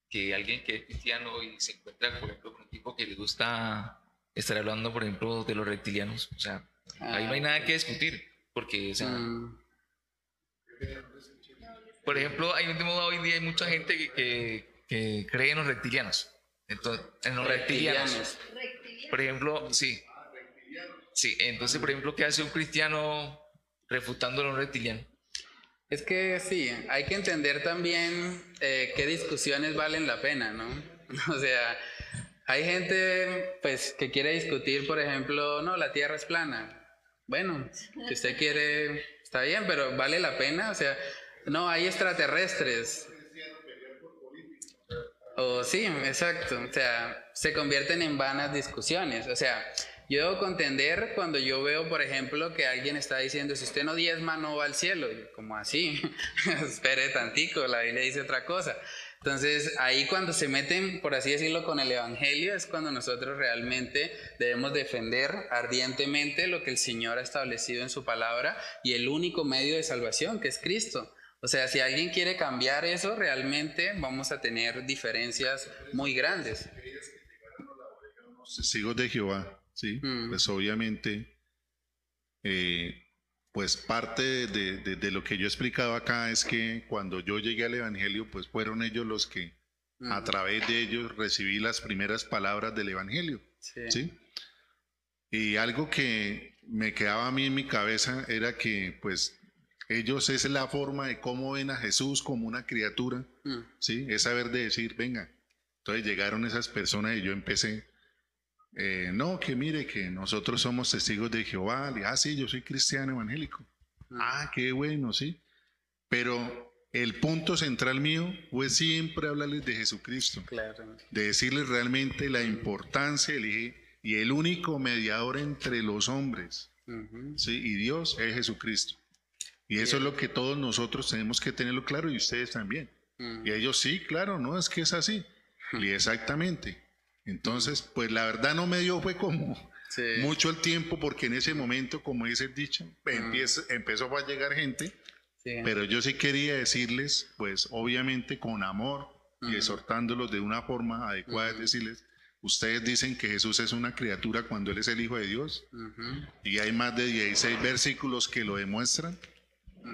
que alguien que es cristiano y se encuentra, por ejemplo, con un tipo que le gusta estar hablando, por ejemplo, de los reptilianos. O sea, ahí no hay nada que discutir, porque, o sea, mm. por ejemplo, hay, hoy en día hay mucha gente que, que, cree en los reptilianos. Entonces, en los reptilianos. Por ejemplo, sí. Sí, entonces, por ejemplo, ¿qué hace un cristiano refutando a los reptilianos? Es que sí, hay que entender también eh, qué discusiones valen la pena, ¿no? O sea, hay gente pues que quiere discutir, por ejemplo, no, la Tierra es plana. Bueno, si usted quiere, está bien, pero vale la pena, o sea, no, hay extraterrestres. O sí, exacto, o sea, se convierten en vanas discusiones, o sea, yo debo contender cuando yo veo, por ejemplo, que alguien está diciendo, si usted no diezma, no va al cielo. como así, espere tantico, la Biblia dice otra cosa. Entonces, ahí cuando se meten, por así decirlo, con el Evangelio, es cuando nosotros realmente debemos defender ardientemente lo que el Señor ha establecido en su palabra y el único medio de salvación, que es Cristo. O sea, si alguien quiere cambiar eso, realmente vamos a tener diferencias muy grandes. Testigos de Jehová ¿sí? Mm. Pues obviamente, eh, pues parte de, lo que yo he explicado acá es que cuando yo llegué al Evangelio, pues fueron ellos los que a través de ellos recibí las primeras palabras del Evangelio, sí. Y algo que me quedaba a mí en mi cabeza era que pues ellos es la forma de cómo ven a Jesús como una criatura, mm. ¿sí? Es saber de decir, venga. Entonces llegaron esas personas y yo empecé eh, no, que mire que nosotros somos testigos de Jehová. ah, sí, yo soy cristiano evangélico. Ah, qué bueno, sí. Pero el punto central mío fue siempre hablarles de Jesucristo. De decirles realmente la importancia y el único mediador entre los hombres. ¿sí? Y Dios es Jesucristo. Y eso es lo que todos nosotros tenemos que tenerlo claro y ustedes también. Y ellos sí, claro, no es que es así. Y exactamente. Entonces, pues la verdad no me dio, fue como mucho el tiempo, porque en ese momento, como dice el dicho, empezó a llegar gente, pero yo sí quería decirles, pues obviamente con amor y exhortándolos de una forma adecuada, decirles, ustedes dicen que Jesús es una criatura cuando Él es el Hijo de Dios, y hay más de 16 versículos que lo demuestran,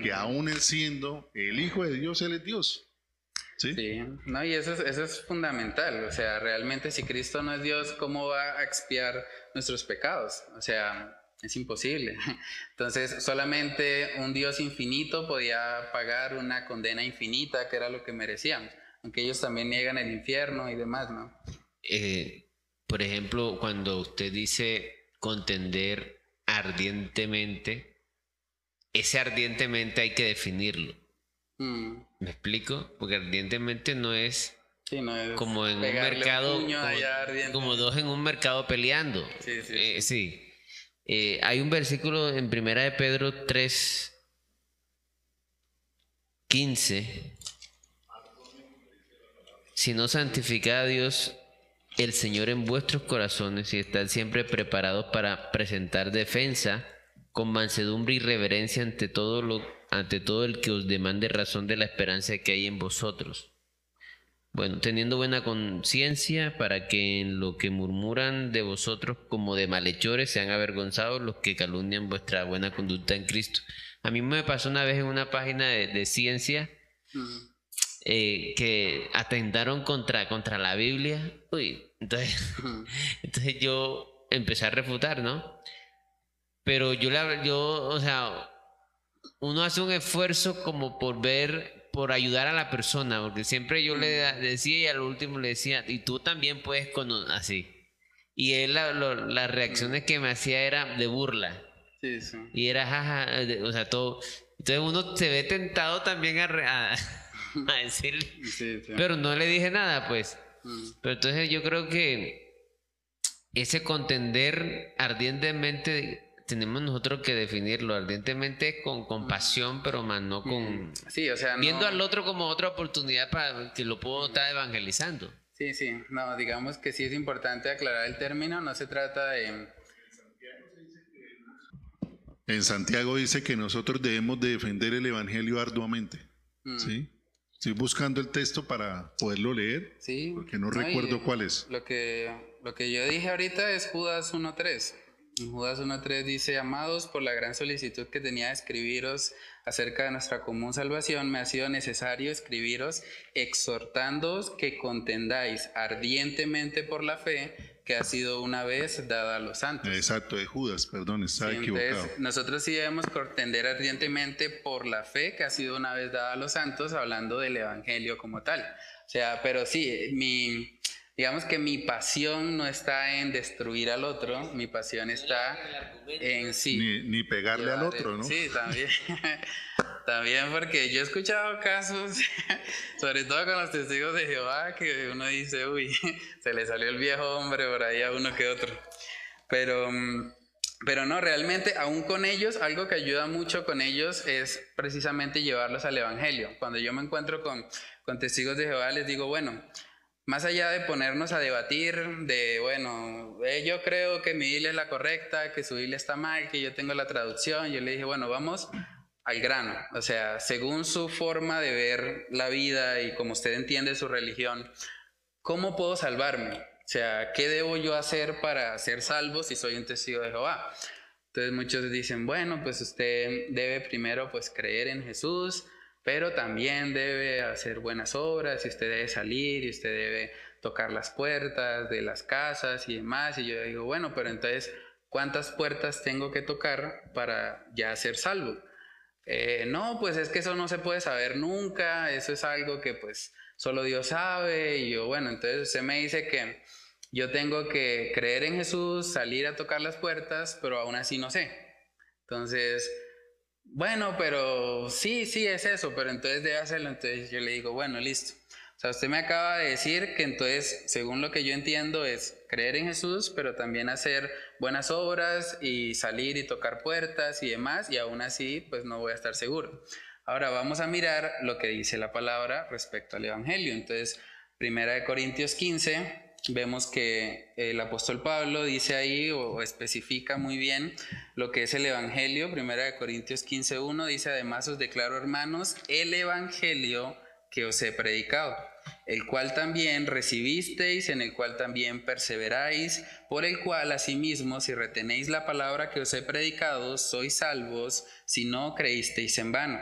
que aún Él siendo el Hijo de Dios, Él es Dios. Sí. no, y eso es, eso es fundamental. O sea, realmente si Cristo no es Dios, ¿cómo va a expiar nuestros pecados? O sea, es imposible. Entonces, solamente un Dios infinito podía pagar una condena infinita, que era lo que merecían, aunque ellos también niegan el infierno y demás, ¿no? Eh, por ejemplo, cuando usted dice contender ardientemente, ese ardientemente hay que definirlo. Mm. ¿Me explico? Porque ardientemente no es, como en un mercado, como, dos en un mercado peleando. Sí, sí. Eh, eh, hay un versículo en Primera de Pedro 3, 15. Si no santificad a Dios el Señor en vuestros corazones y estad siempre preparados para presentar defensa con mansedumbre y reverencia ante todo lo ante todo el que os demande razón de la esperanza que hay en vosotros. Bueno, teniendo buena conciencia para que en lo que murmuran de vosotros como de malhechores sean avergonzados los que calumnian vuestra buena conducta en Cristo. A mí me pasó una vez en una página de, ciencia eh, que atentaron contra, contra la Biblia. Uy, entonces, entonces yo empecé a refutar, ¿no? Pero yo, la, yo, o sea, uno hace un esfuerzo como por ver, por ayudar a la persona, porque siempre yo le decía y al último le decía, y tú también puedes con así. Y él, las reacciones que me hacía era de burla. Sí, sí. Y era jaja, o sea, todo. Entonces uno se ve tentado también a, a, decir, pero no le dije nada, pues. Mm. Pero entonces yo creo que ese contender ardientemente tenemos nosotros que definirlo ardientemente con compasión, pero más no con... Mm, sí, o sea... Viendo al otro como otra oportunidad para que lo puedo estar evangelizando. Sí, sí, no, digamos que sí es importante aclarar el término, no se trata de... En Santiago dice que nosotros debemos de defender el Evangelio arduamente. Mm. ¿sí? Estoy buscando el texto para poderlo leer, sí, porque no, recuerdo cuál es. Lo que, lo que yo dije ahorita es Judas 1.3. En Judas 1.3 dice, amados, por la gran solicitud que tenía de escribiros acerca de nuestra común salvación, me ha sido necesario escribiros exhortándoos que contendáis ardientemente por la fe, que ha sido una vez dada a los santos. Exacto, de Judas, perdón, estaba equivocado. nosotros sí debemos contender ardientemente por la fe que ha sido una vez dada a los santos, hablando del Evangelio como tal. O sea, pero sí, mi, digamos que mi pasión no está en destruir al otro, mi pasión está en sí. Ni, ni pegarle al otro, ¿no? Sí, también. también porque yo he escuchado casos, sobre todo con los testigos de Jehová, que uno dice, uy, se le salió el viejo hombre por ahí a uno que otro. Pero, mm, pero no, realmente, aún con ellos, algo que ayuda mucho con ellos es precisamente llevarlos al Evangelio. Cuando yo me encuentro con, con testigos de Jehová, les digo, bueno, más allá de ponernos a debatir de, bueno, eh, yo creo que mi Biblia es la correcta, que su Biblia está mal, que yo tengo la traducción, yo le dije, bueno, vamos al grano, o sea, según su forma de ver la vida y como usted entiende su religión, ¿cómo puedo salvarme? O sea, ¿qué debo yo hacer para ser salvo si soy un testigo de Jehová? Entonces muchos dicen, bueno, pues usted debe primero pues creer en Jesús, pero también debe hacer buenas obras y usted debe salir y usted debe tocar las puertas de las casas y demás. Y yo digo, bueno, pero entonces, ¿cuántas puertas tengo que tocar para ya ser salvo? Eh, no, pues es que eso no se puede saber nunca, eso es algo que pues solo Dios sabe. Y yo, bueno, entonces usted me dice que yo tengo que creer en Jesús, salir a tocar las puertas, pero aún así no sé. Entonces, bueno, pero sí, sí es eso, pero entonces debe hacerlo. Entonces yo le digo, bueno, listo. O sea, usted me acaba de decir que entonces, según lo que yo entiendo, es creer en Jesús, pero también hacer buenas obras y salir y tocar puertas y demás, y aún así, pues no voy a estar seguro. Ahora vamos a mirar lo que dice la palabra respecto al Evangelio. Entonces, Primera de Corintios 15, vemos que el apóstol Pablo dice ahí o especifica muy bien lo que es el Evangelio. Primera de Corintios 15.1 dice, además os declaro hermanos, el Evangelio que os he predicado, el cual también recibisteis, en el cual también perseveráis, por el cual asimismo, si retenéis la palabra que os he predicado, sois salvos, si no creísteis en vano.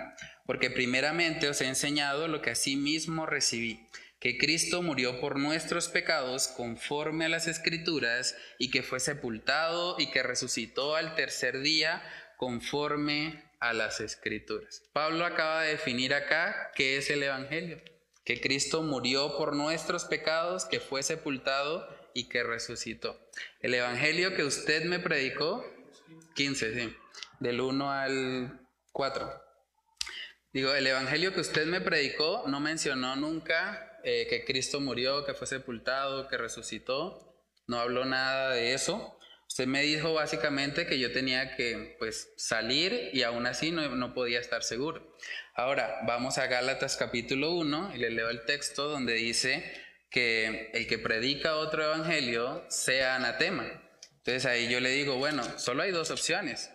Porque primeramente os he enseñado lo que asimismo recibí que Cristo murió por nuestros pecados conforme a las escrituras y que fue sepultado y que resucitó al tercer día conforme a las escrituras. Pablo acaba de definir acá qué es el Evangelio, que Cristo murió por nuestros pecados, que fue sepultado y que resucitó. El Evangelio que usted me predicó, 15, sí, del 1 al 4. Digo, el Evangelio que usted me predicó no mencionó nunca eh, que Cristo murió, que fue sepultado, que resucitó. No habló nada de eso. Usted me dijo básicamente que yo tenía que pues, salir y aún así no, no podía estar seguro. Ahora, vamos a Gálatas capítulo 1 y le leo el texto donde dice que el que predica otro evangelio sea anatema. Entonces ahí yo le digo, bueno, solo hay dos opciones.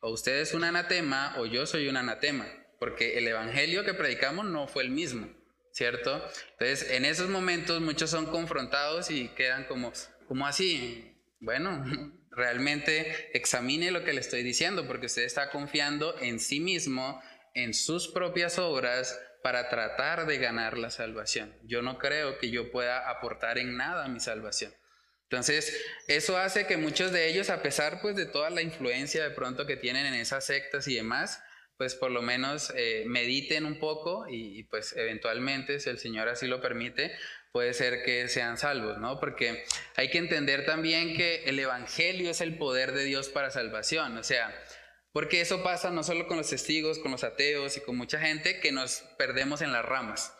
O usted es un anatema o yo soy un anatema, porque el evangelio que predicamos no fue el mismo. ¿Cierto? Entonces, en esos momentos muchos son confrontados y quedan como, como así? Bueno, realmente examine lo que le estoy diciendo, porque usted está confiando en sí mismo, en sus propias obras, para tratar de ganar la salvación. Yo no creo que yo pueda aportar en nada a mi salvación. Entonces, eso hace que muchos de ellos, a pesar pues de toda la influencia de pronto que tienen en esas sectas y demás, pues por lo menos eh, mediten un poco y, pues eventualmente, si el Señor así lo permite, puede ser que sean salvos, ¿no? Porque hay que entender también que el Evangelio es el poder de Dios para salvación, o sea, porque eso pasa no solo con los testigos, con los ateos y con mucha gente que nos perdemos en las ramas.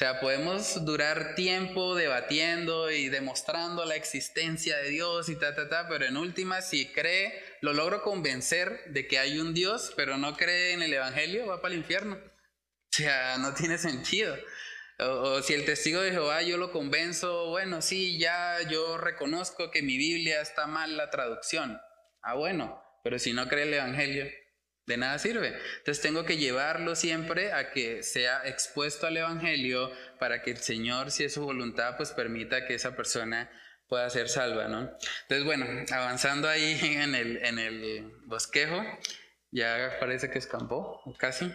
Sea, podemos durar tiempo debatiendo y demostrando la existencia de Dios y ta, ta, ta, pero en última, si cree, lo logro convencer de que hay un Dios, pero no cree en el Evangelio, va para el infierno. O sea, no tiene sentido. O, o, si el testigo de Jehová yo lo convenzo, bueno, sí, ya yo reconozco que mi Biblia está mal la traducción. Ah, bueno, pero si no cree el Evangelio, de nada sirve. Entonces tengo que llevarlo siempre a que sea expuesto al Evangelio para que el Señor, si es su voluntad, pues permita que esa persona pueda ser salva, ¿no? Entonces, bueno, avanzando ahí en el, en el bosquejo, ya parece que escampó, casi.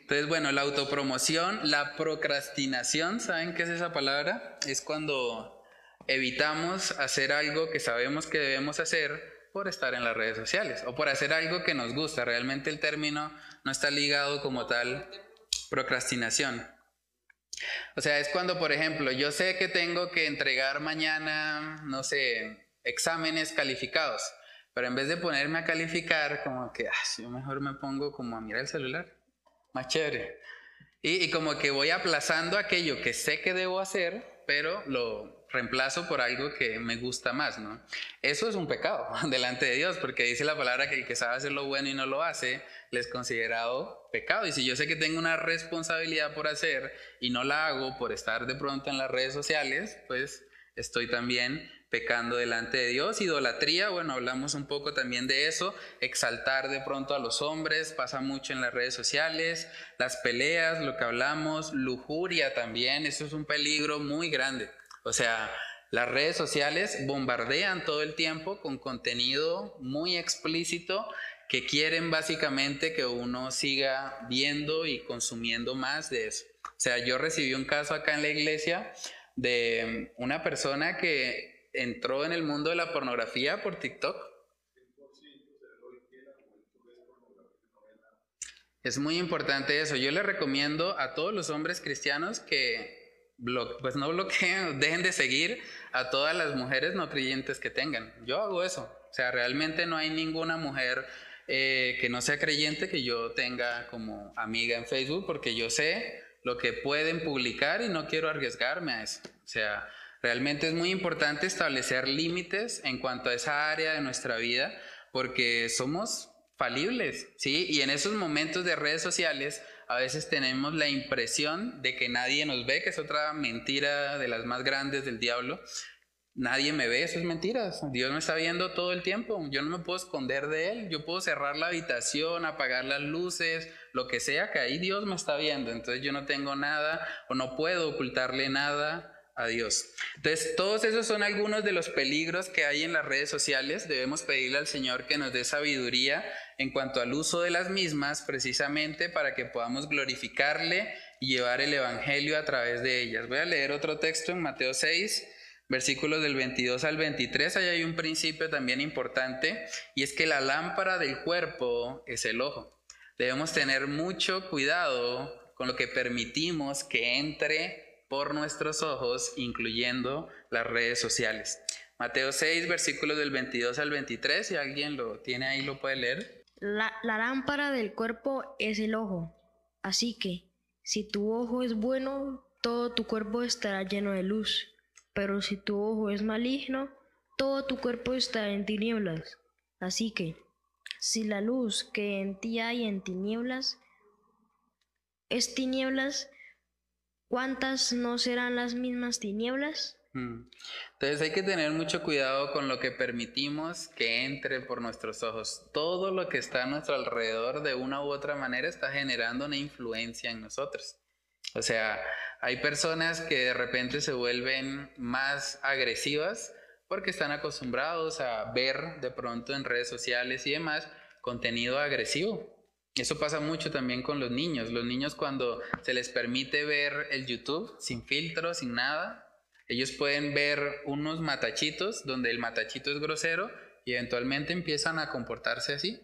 Entonces, bueno, la autopromoción, la procrastinación, ¿saben qué es esa palabra? Es cuando evitamos hacer algo que sabemos que debemos hacer por estar en las redes sociales o por hacer algo que nos gusta. Realmente el término no está ligado como tal procrastinación. O sea, es cuando, por ejemplo, yo sé que tengo que entregar mañana, no sé, exámenes calificados, pero en vez de ponerme a calificar, como que, ah, yo mejor me pongo como a mirar el celular, más chévere. Y, y como que voy aplazando aquello que sé que debo hacer, pero lo reemplazo por algo que me gusta más, ¿no? Eso es un pecado delante de Dios, porque dice la palabra que el que sabe hacer lo bueno y no lo hace, le es considerado pecado. Y si yo sé que tengo una responsabilidad por hacer y no la hago por estar de pronto en las redes sociales, pues estoy también pecando delante de Dios. Idolatría, bueno, hablamos un poco también de eso. Exaltar de pronto a los hombres, pasa mucho en las redes sociales. Las peleas, lo que hablamos. Lujuria también, eso es un peligro muy grande. O sea, las redes sociales bombardean todo el tiempo con contenido muy explícito que quieren básicamente que uno siga viendo y consumiendo más de eso. O sea, yo recibí un caso acá en la iglesia de una persona que entró en el mundo de la pornografía por TikTok. Es muy importante eso. Yo le recomiendo a todos los hombres cristianos que pues no bloqueen, dejen de seguir a todas las mujeres no creyentes que tengan. Yo hago eso. O sea, realmente no hay ninguna mujer eh, que no sea creyente que yo tenga como amiga en Facebook porque yo sé lo que pueden publicar y no quiero arriesgarme a eso. O sea, realmente es muy importante establecer límites en cuanto a esa área de nuestra vida porque somos falibles, ¿sí? Y en esos momentos de redes sociales a veces tenemos la impresión de que nadie nos ve, que es otra mentira de las más grandes del diablo. Nadie me ve, eso es mentira. Dios me está viendo todo el tiempo. Yo no me puedo esconder de Él. Yo puedo cerrar la habitación, apagar las luces, lo que sea, que ahí Dios me está viendo. Entonces yo no tengo nada o no puedo ocultarle nada a Dios. Entonces, todos esos son algunos de los peligros que hay en las redes sociales. Debemos pedirle al Señor que nos dé sabiduría en cuanto al uso de las mismas, precisamente para que podamos glorificarle y llevar el Evangelio a través de ellas. Voy a leer otro texto en Mateo 6, versículos del 22 al 23. Ahí hay un principio también importante y es que la lámpara del cuerpo es el ojo. Debemos tener mucho cuidado con lo que permitimos que entre por nuestros ojos, incluyendo las redes sociales. Mateo 6, versículos del 22 al 23, si alguien lo tiene ahí, lo puede leer. La, lámpara del cuerpo es el ojo, así que si tu ojo es bueno, todo tu cuerpo estará lleno de luz, pero si tu ojo es maligno, todo tu cuerpo estará en tinieblas. Así que, si la luz que en ti hay en tinieblas es tinieblas, ¿cuántas no serán las mismas tinieblas? Mm. Entonces hay que tener mucho cuidado con lo que permitimos que entre por nuestros ojos. Todo lo que está a nuestro alrededor de una u otra manera está generando una influencia en nosotros. O sea, hay personas que de repente se vuelven más agresivas porque están acostumbrados a ver de pronto en redes sociales y demás contenido agresivo. Eso pasa mucho también con los niños. Los niños cuando se les permite ver el YouTube sin filtro, sin nada, ellos pueden ver unos matachitos donde el matachito es grosero y eventualmente empiezan a comportarse así.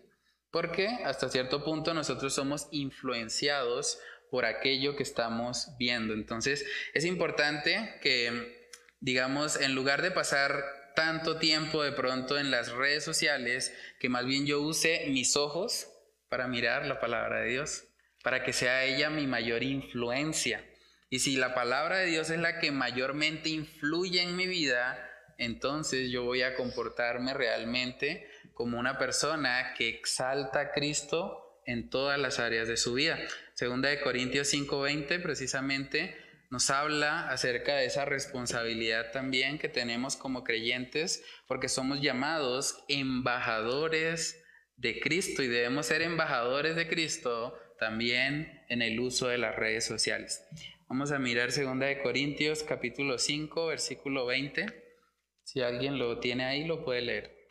Porque hasta cierto punto nosotros somos influenciados por aquello que estamos viendo. Entonces es importante que, digamos, en lugar de pasar tanto tiempo de pronto en las redes sociales, que más bien yo use mis ojos para mirar la palabra de Dios, para que sea ella mi mayor influencia. Y si la palabra de Dios es la que mayormente influye en mi vida, entonces yo voy a comportarme realmente como una persona que exalta a Cristo en todas las áreas de su vida. Segunda de Corintios 5:20 precisamente nos habla acerca de esa responsabilidad también que tenemos como creyentes, porque somos llamados embajadores de Cristo y debemos ser embajadores de Cristo también en el uso de las redes sociales. Vamos a mirar 2 de Corintios capítulo 5 versículo 20. Si alguien lo tiene ahí lo puede leer.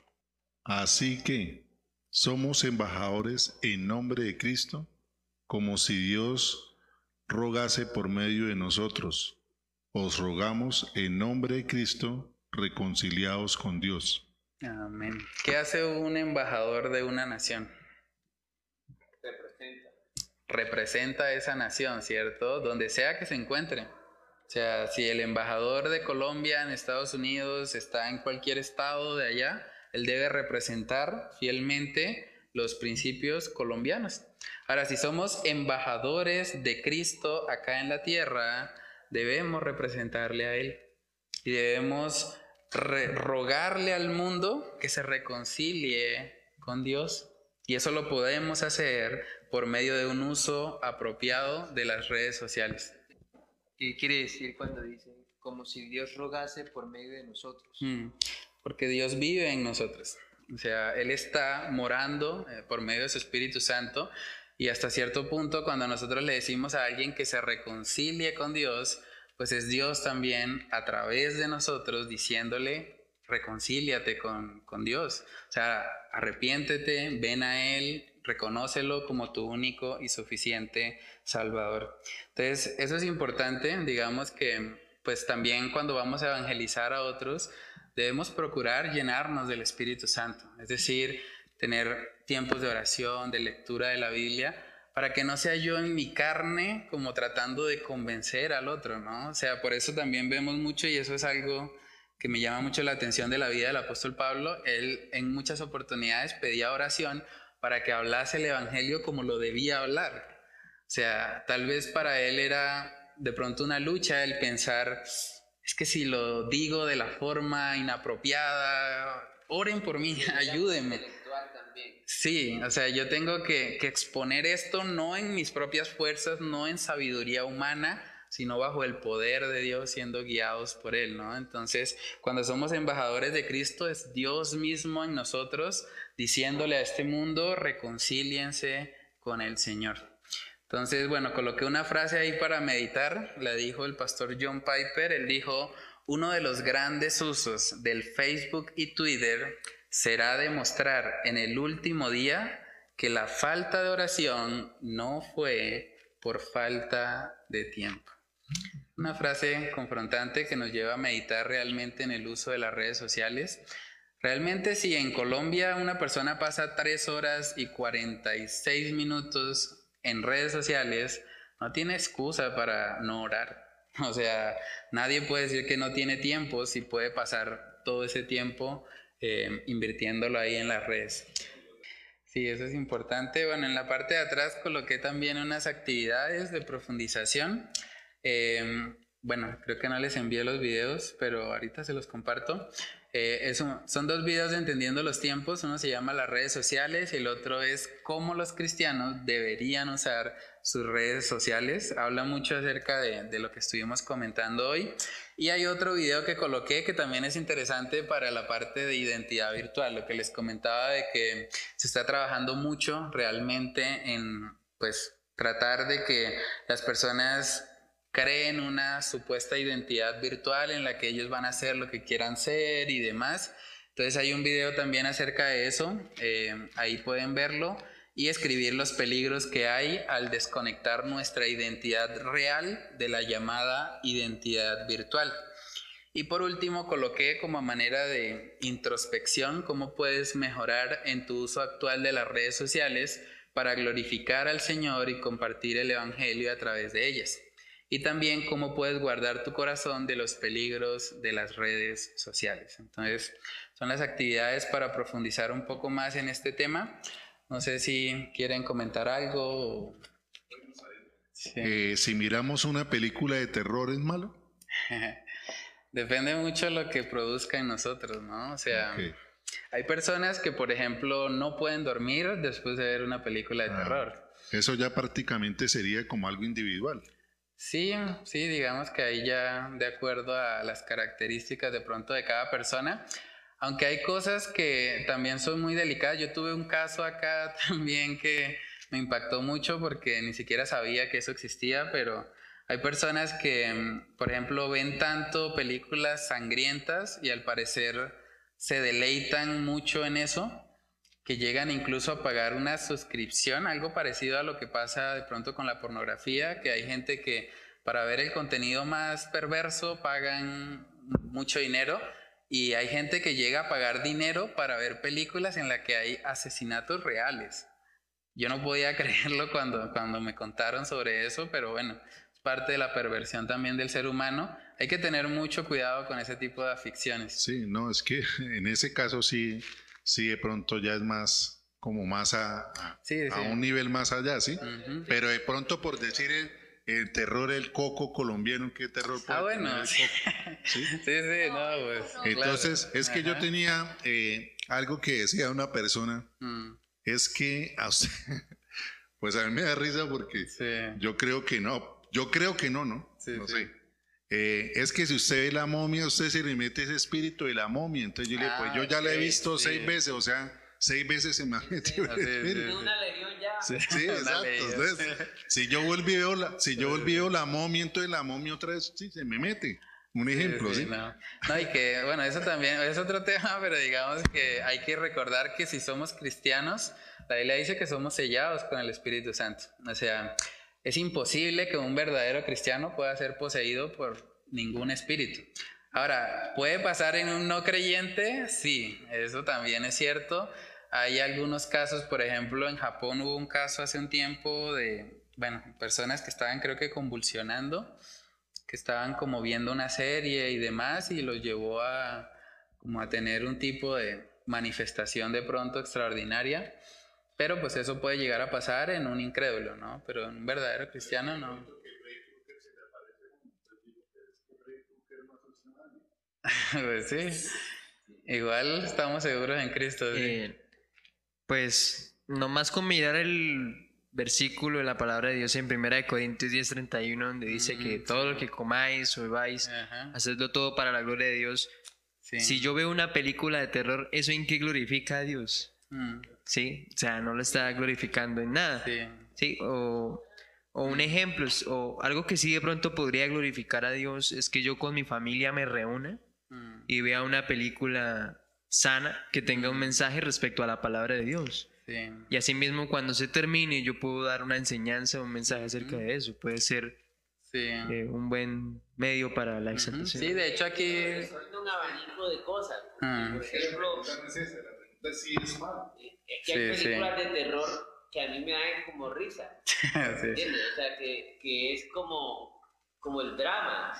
Así que somos embajadores en nombre de Cristo, como si Dios rogase por medio de nosotros. Os rogamos en nombre de Cristo, reconciliados con Dios. Amén. ¿Qué hace un embajador de una nación? Representa. A esa nación, ¿cierto? Donde sea que se encuentre. O sea, si el embajador de Colombia en Estados Unidos está en cualquier estado de allá, él debe representar fielmente los principios colombianos. Ahora, si somos embajadores de Cristo acá en la tierra, debemos representarle a Él y debemos rogarle al mundo que se reconcilie con Dios. Y eso lo podemos hacer por medio de un uso apropiado de las redes sociales. ¿Qué quiere decir cuando dice como si Dios rogase por medio de nosotros? Mm, porque Dios vive en nosotros. O sea, Él está morando eh, por medio de su Espíritu Santo y hasta cierto punto cuando nosotros le decimos a alguien que se reconcilie con Dios, pues es Dios también a través de nosotros diciéndole, reconcíliate con, con Dios. O sea, arrepiéntete, ven a Él, reconócelo como tu único y suficiente Salvador. Entonces, eso es importante, digamos que pues también cuando vamos a evangelizar a otros, debemos procurar llenarnos del Espíritu Santo, es decir, tener tiempos de oración, de lectura de la Biblia, para que no sea yo en mi carne como tratando de convencer al otro, ¿no? O sea, por eso también vemos mucho y eso es algo que me llama mucho la atención de la vida del apóstol Pablo. Él en muchas oportunidades pedía oración para que hablase el Evangelio como lo debía hablar. O sea, tal vez para él era de pronto una lucha el pensar, es que si lo digo de la forma inapropiada, oren por mí, ayúdenme. Sí, o sea, yo tengo que, exponer esto no en mis propias fuerzas, no en sabiduría humana, sino bajo el poder de Dios siendo guiados por Él, ¿no? Entonces, cuando somos embajadores de Cristo, es Dios mismo en nosotros diciéndole a este mundo, reconcíliense con el Señor. Entonces, bueno, coloqué una frase ahí para meditar, la dijo el pastor John Piper, él dijo, uno de los grandes usos del Facebook y Twitter será demostrar en el último día que la falta de oración no fue por falta de tiempo. Una frase confrontante que nos lleva a meditar realmente en el uso de las redes sociales. Realmente si en Colombia una persona pasa 3 horas y 46 minutos en redes sociales, no tiene excusa para no orar. O sea, nadie puede decir que no tiene tiempo si puede pasar todo ese tiempo eh, invirtiéndolo ahí en las redes. Sí, eso es importante. Bueno, en la parte de atrás coloqué también unas actividades de profundización. Eh, bueno, creo que no les envié los videos, pero ahorita se los comparto. Eh, son dos videos de Entendiendo los Tiempos. Uno se llama las redes sociales y el otro es cómo los cristianos deberían usar sus redes sociales. Habla mucho acerca de, de lo que estuvimos comentando hoy. Y hay otro video que coloqué que también es interesante para la parte de identidad virtual, lo que les comentaba de que se está trabajando mucho realmente en pues tratar de que las personas creen una supuesta identidad virtual en la que ellos van a hacer lo que quieran ser y demás. Entonces hay un video también acerca de eso, eh, ahí pueden verlo y escribir los peligros que hay al desconectar nuestra identidad real de la llamada identidad virtual. Y por último, coloqué como manera de introspección cómo puedes mejorar en tu uso actual de las redes sociales para glorificar al Señor y compartir el Evangelio a través de ellas y también cómo puedes guardar tu corazón de los peligros de las redes sociales. Entonces, son las actividades para profundizar un poco más en este tema. No sé si quieren comentar algo. Eh, si miramos una película de terror, ¿es malo? Depende mucho de lo que produzca en nosotros, ¿no? O sea, hay personas que, por ejemplo, no pueden dormir después de ver una película de ah, terror. Eso ya prácticamente sería como algo individual. Sí, sí, digamos que ahí ya de acuerdo a las características de pronto de cada persona, aunque hay cosas que también son muy delicadas. Yo tuve un caso acá también que me impactó mucho porque ni siquiera sabía que eso existía, pero hay personas que, mm, por ejemplo, ven tanto películas sangrientas y al parecer se deleitan mucho en eso que llegan incluso a pagar una suscripción, algo parecido a lo que pasa de pronto con la pornografía, que hay gente que para ver el contenido más perverso pagan mucho dinero y hay gente que llega a pagar dinero para ver películas en las que hay asesinatos reales. Yo no podía creerlo cuando, cuando me contaron sobre eso, pero bueno, es parte de la perversión también del ser humano. Hay que tener mucho cuidado con ese tipo de aficiones. Sí, no, es que en ese caso sí, sí de pronto ya es más, como más a, a, un nivel más allá, ¿sí? Pero de pronto por decir el, terror, el coco colombiano, ¿qué terror puede Ah, bueno. ¿Sí? ¿Sí? sí, no, pues. Entonces, es que yo tenía eh, algo que decía una persona, mm. es que a usted, pues a mí me da risa porque yo creo que no, yo creo que no, ¿no? no sé. Eh, es que si usted ve la momia, usted se le mete ese espíritu de la momia. Entonces yo le pues yo ah, ya la he visto seis veces, o sea, seis veces se me ha metido el espíritu. una legión ya. Sí, exacto. Entonces, si yo volví a la, si yo volví a la momia, entonces la momia otra vez sí, se me mete. Un ejemplo, ¿sí? No. no, y que, bueno, eso también es otro tema, pero digamos que hay que recordar que si somos cristianos, la Biblia dice que somos sellados con el Espíritu Santo. O sea, es imposible que un verdadero cristiano pueda ser poseído por ningún espíritu. Ahora, ¿puede pasar en un no creyente? Sí, eso también es cierto. Hay algunos casos, por ejemplo, en Japón hubo un caso hace un tiempo de, bueno, personas que estaban creo que convulsionando, que estaban como viendo una serie y demás y los llevó a como a tener un tipo de manifestación de pronto extraordinaria. Pero pues eso puede llegar a pasar en un incrédulo, ¿no? Pero en un verdadero cristiano no. pues sí. Igual estamos seguros en Cristo. Eh, pues nomás con mirar el versículo de la palabra de Dios en 1 Corintios 10:31, donde dice que todo lo que comáis o bebáis, hacedlo todo para la gloria de Dios. Si yo veo una película de terror, ¿eso en qué glorifica a Dios? Mm. ¿Sí? O sea, no lo está glorificando en nada. Sí. O, un ejemplo, o algo que sí de pronto podría glorificar a Dios es que yo con mi familia me reúna mm. y vea una película sana que tenga un mm. mensaje respecto a la palabra de Dios. Sí. Y asimismo cuando se termine yo puedo dar una enseñanza, un mensaje acerca de eso. Puede ser eh, un buen medio para la exaltación. Sí, de hecho aquí... Es un abanico de cosas. Por ejemplo... Es que hay películas de terror que a mí me dan como risa. ¿Entiendes? O sea, que, que, es como, como el drama.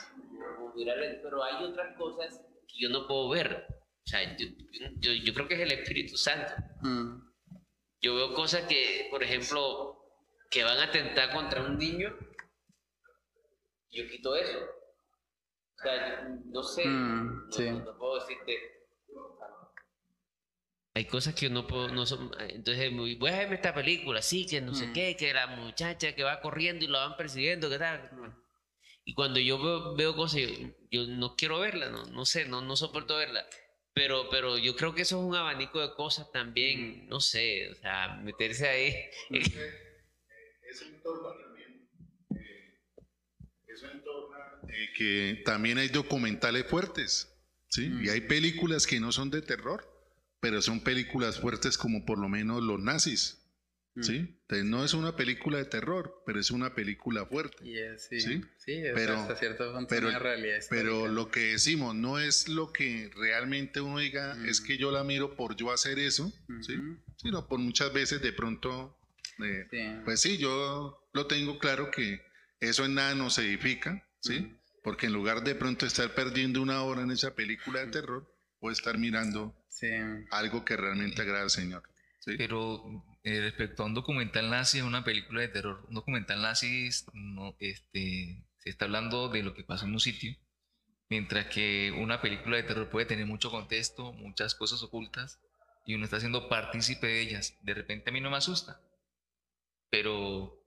pero hay otras cosas que yo no puedo ver. O sea, yo, yo, yo creo que es el Espíritu Santo. Mm. Yo veo cosas que, por ejemplo, que van a atentar contra un niño. Yo quito eso. O sea, no sé, mm, no, no, puedo decirte hay cosas que no puedo, no son, entonces voy a verme esta película, sí, que no sé mm. qué, que la muchacha que va corriendo y la van persiguiendo, que tal. Y cuando yo veo, cosas, yo, no quiero verla, no, no sé, no, no soporto verla. Pero, pero yo creo que eso es un abanico de cosas también, mm. no sé, o sea, meterse ahí. Eso entorna también. eso entorna que también hay documentales fuertes, ¿sí? Y mm. hay películas que no son de terror pero son películas fuertes como por lo menos los nazis. Mm. ¿Sí? Entonces, no es una película de terror, pero es una película fuerte. sí, sí, sí pero, hasta cierto punto pero, una realidad pero lo que decimos no es lo que realmente uno diga, es mm. que yo la miro por yo hacer eso, ¿sí? sino por muchas veces de pronto, eh, pues sí, yo lo tengo claro que eso en nada nos edifica, ¿sí? porque en lugar de pronto estar perdiendo una hora en esa película de terror, puedo estar mirando algo que realmente agrada al Señor. Pero eh, respecto a un documental nazi, una película de terror, un documental nazi no, este, se está hablando de lo que pasó en un sitio, mientras que una película de terror puede tener mucho contexto, muchas cosas ocultas, y uno está siendo partícipe de ellas. De repente a mí no me asusta, pero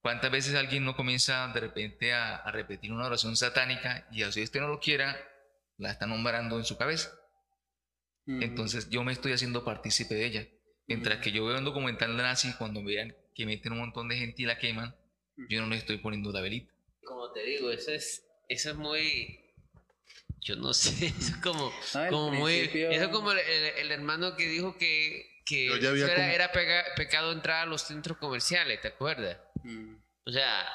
¿cuántas veces alguien no comienza de repente a, a repetir una oración satánica y así usted no lo quiera, la está nombrando en su cabeza? Entonces yo me estoy haciendo partícipe de ella. Mientras que yo veo un documental nazi, cuando vean que meten un montón de gente y la queman, yo no le estoy poniendo la velita. Como te digo, eso es, eso es muy... Yo no sé, eso es como, como muy... Eso es como el, hermano que dijo que, que era, pecado entrar a los centros comerciales, ¿te acuerdas? O sea,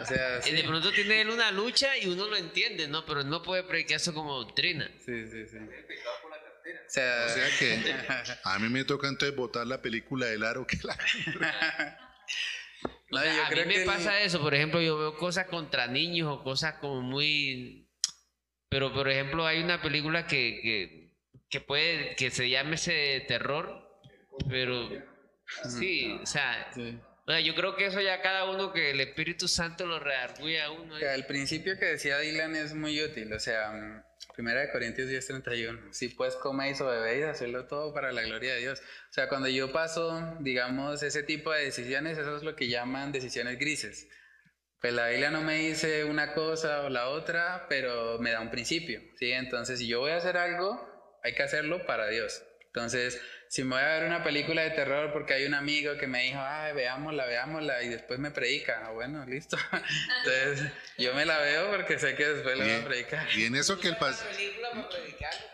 o sea, de pronto tiene él una lucha y uno lo entiende, ¿no? Pero no puede predicar eso como doctrina. Sí, sí, sí. O sea, que a mí me toca entonces votar la película del aro que la... a mí me pasa eso, por ejemplo, yo veo cosas contra niños o cosas como muy... Pero, por ejemplo, hay una película que, que, puede, que se llame ese terror, pero sí, o sea... yo creo que eso ya cada uno que el Espíritu Santo lo redarguye a uno. el principio que decía Dylan es muy útil, o sea, Primera de Corintios 10:31. Si pues coméis o bebéis, hacerlo todo para la gloria de Dios. O sea, cuando yo paso, digamos, ese tipo de decisiones, eso es lo que llaman decisiones grises. Pues la Biblia no me dice una cosa o la otra, pero me da un principio, ¿sí? Entonces, si yo voy a hacer algo, hay que hacerlo para Dios. Entonces, si me voy a ver una película de terror porque hay un amigo que me dijo, ay, veámosla, veámosla, y después me predica, ah, bueno, listo. Entonces, yo me la veo porque sé que después le voy a predicar. Y en eso que el pastor...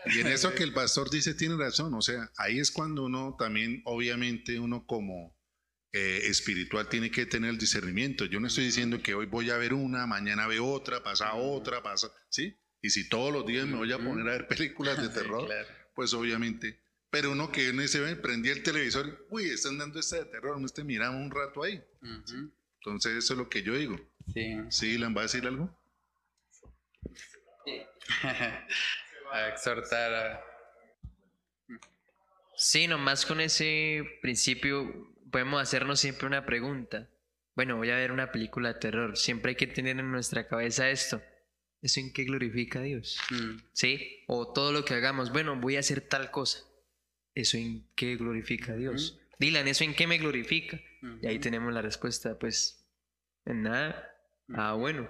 Y en eso que el pastor dice tiene razón, o sea, ahí es cuando uno también, obviamente, uno como eh, espiritual tiene que tener el discernimiento. Yo no estoy diciendo que hoy voy a ver una, mañana veo otra, pasa otra, pasa, ¿sí? Y si todos los días me voy a poner a ver películas de terror, pues obviamente pero uno que en ese prendía el televisor, uy, están dando este de terror, no esté mirando un rato ahí. Entonces, eso es lo que yo digo. Sí. ¿Sí, ¿le va a decir algo? a exhortar a... Sí, nomás con ese principio podemos hacernos siempre una pregunta. Bueno, voy a ver una película de terror. Siempre hay que tener en nuestra cabeza esto. ¿Eso en qué glorifica a Dios? Mm. ¿Sí? O todo lo que hagamos. Bueno, voy a hacer tal cosa. ¿Eso en qué glorifica a Dios? Dylan, ¿eso en qué me glorifica? Y ahí tenemos la respuesta, pues, en nada. Ah, bueno.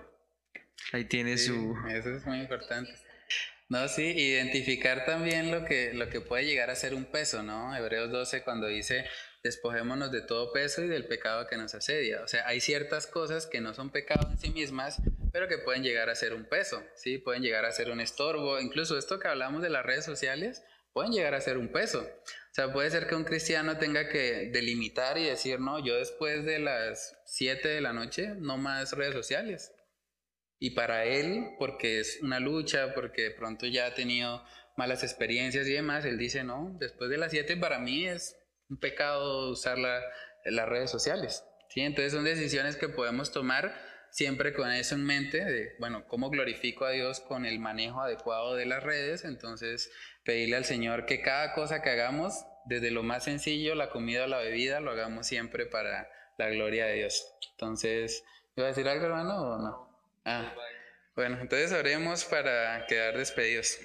Ahí tiene su... Eso es muy importante. No, sí, identificar también lo que, lo que puede llegar a ser un peso, ¿no? Hebreos 12 cuando dice, despojémonos de todo peso y del pecado que nos asedia. O sea, hay ciertas cosas que no son pecados en sí mismas, pero que pueden llegar a ser un peso, ¿sí? Pueden llegar a ser un estorbo. Incluso esto que hablamos de las redes sociales, pueden llegar a ser un peso. O sea, puede ser que un cristiano tenga que delimitar y decir, no, yo después de las 7 de la noche no más redes sociales. Y para él, porque es una lucha, porque de pronto ya ha tenido malas experiencias y demás, él dice, no, después de las 7 para mí es un pecado usar las redes sociales. ¿sí? Entonces son decisiones que podemos tomar siempre con eso en mente, de, bueno, ¿cómo glorifico a Dios con el manejo adecuado de las redes? Entonces, pedirle al Señor que cada cosa que hagamos, desde lo más sencillo, la comida o la bebida, lo hagamos siempre para la gloria de Dios. Entonces, ¿iba a decir algo, hermano, o no? Ah, bueno, entonces oremos para quedar despedidos.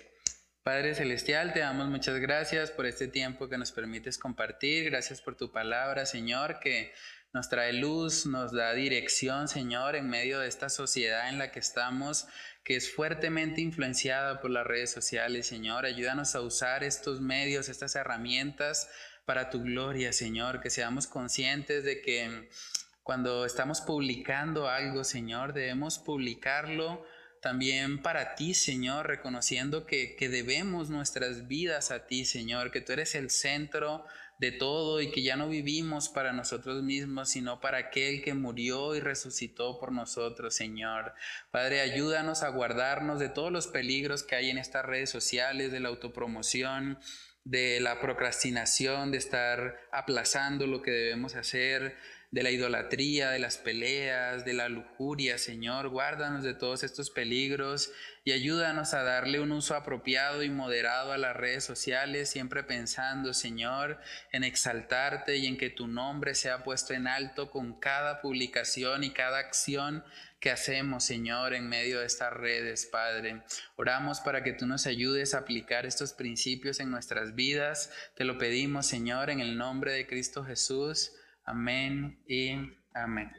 Padre Celestial, te damos muchas gracias por este tiempo que nos permites compartir. Gracias por tu palabra, Señor, que nos trae luz, nos da dirección, Señor, en medio de esta sociedad en la que estamos, que es fuertemente influenciada por las redes sociales, Señor. Ayúdanos a usar estos medios, estas herramientas para tu gloria, Señor, que seamos conscientes de que cuando estamos publicando algo, Señor, debemos publicarlo también para ti, Señor, reconociendo que, que debemos nuestras vidas a ti, Señor, que tú eres el centro de todo y que ya no vivimos para nosotros mismos, sino para aquel que murió y resucitó por nosotros, Señor. Padre, ayúdanos a guardarnos de todos los peligros que hay en estas redes sociales, de la autopromoción, de la procrastinación, de estar aplazando lo que debemos hacer de la idolatría, de las peleas, de la lujuria, Señor. Guárdanos de todos estos peligros y ayúdanos a darle un uso apropiado y moderado a las redes sociales, siempre pensando, Señor, en exaltarte y en que tu nombre sea puesto en alto con cada publicación y cada acción que hacemos, Señor, en medio de estas redes, Padre. Oramos para que tú nos ayudes a aplicar estos principios en nuestras vidas. Te lo pedimos, Señor, en el nombre de Cristo Jesús. Amén y amén.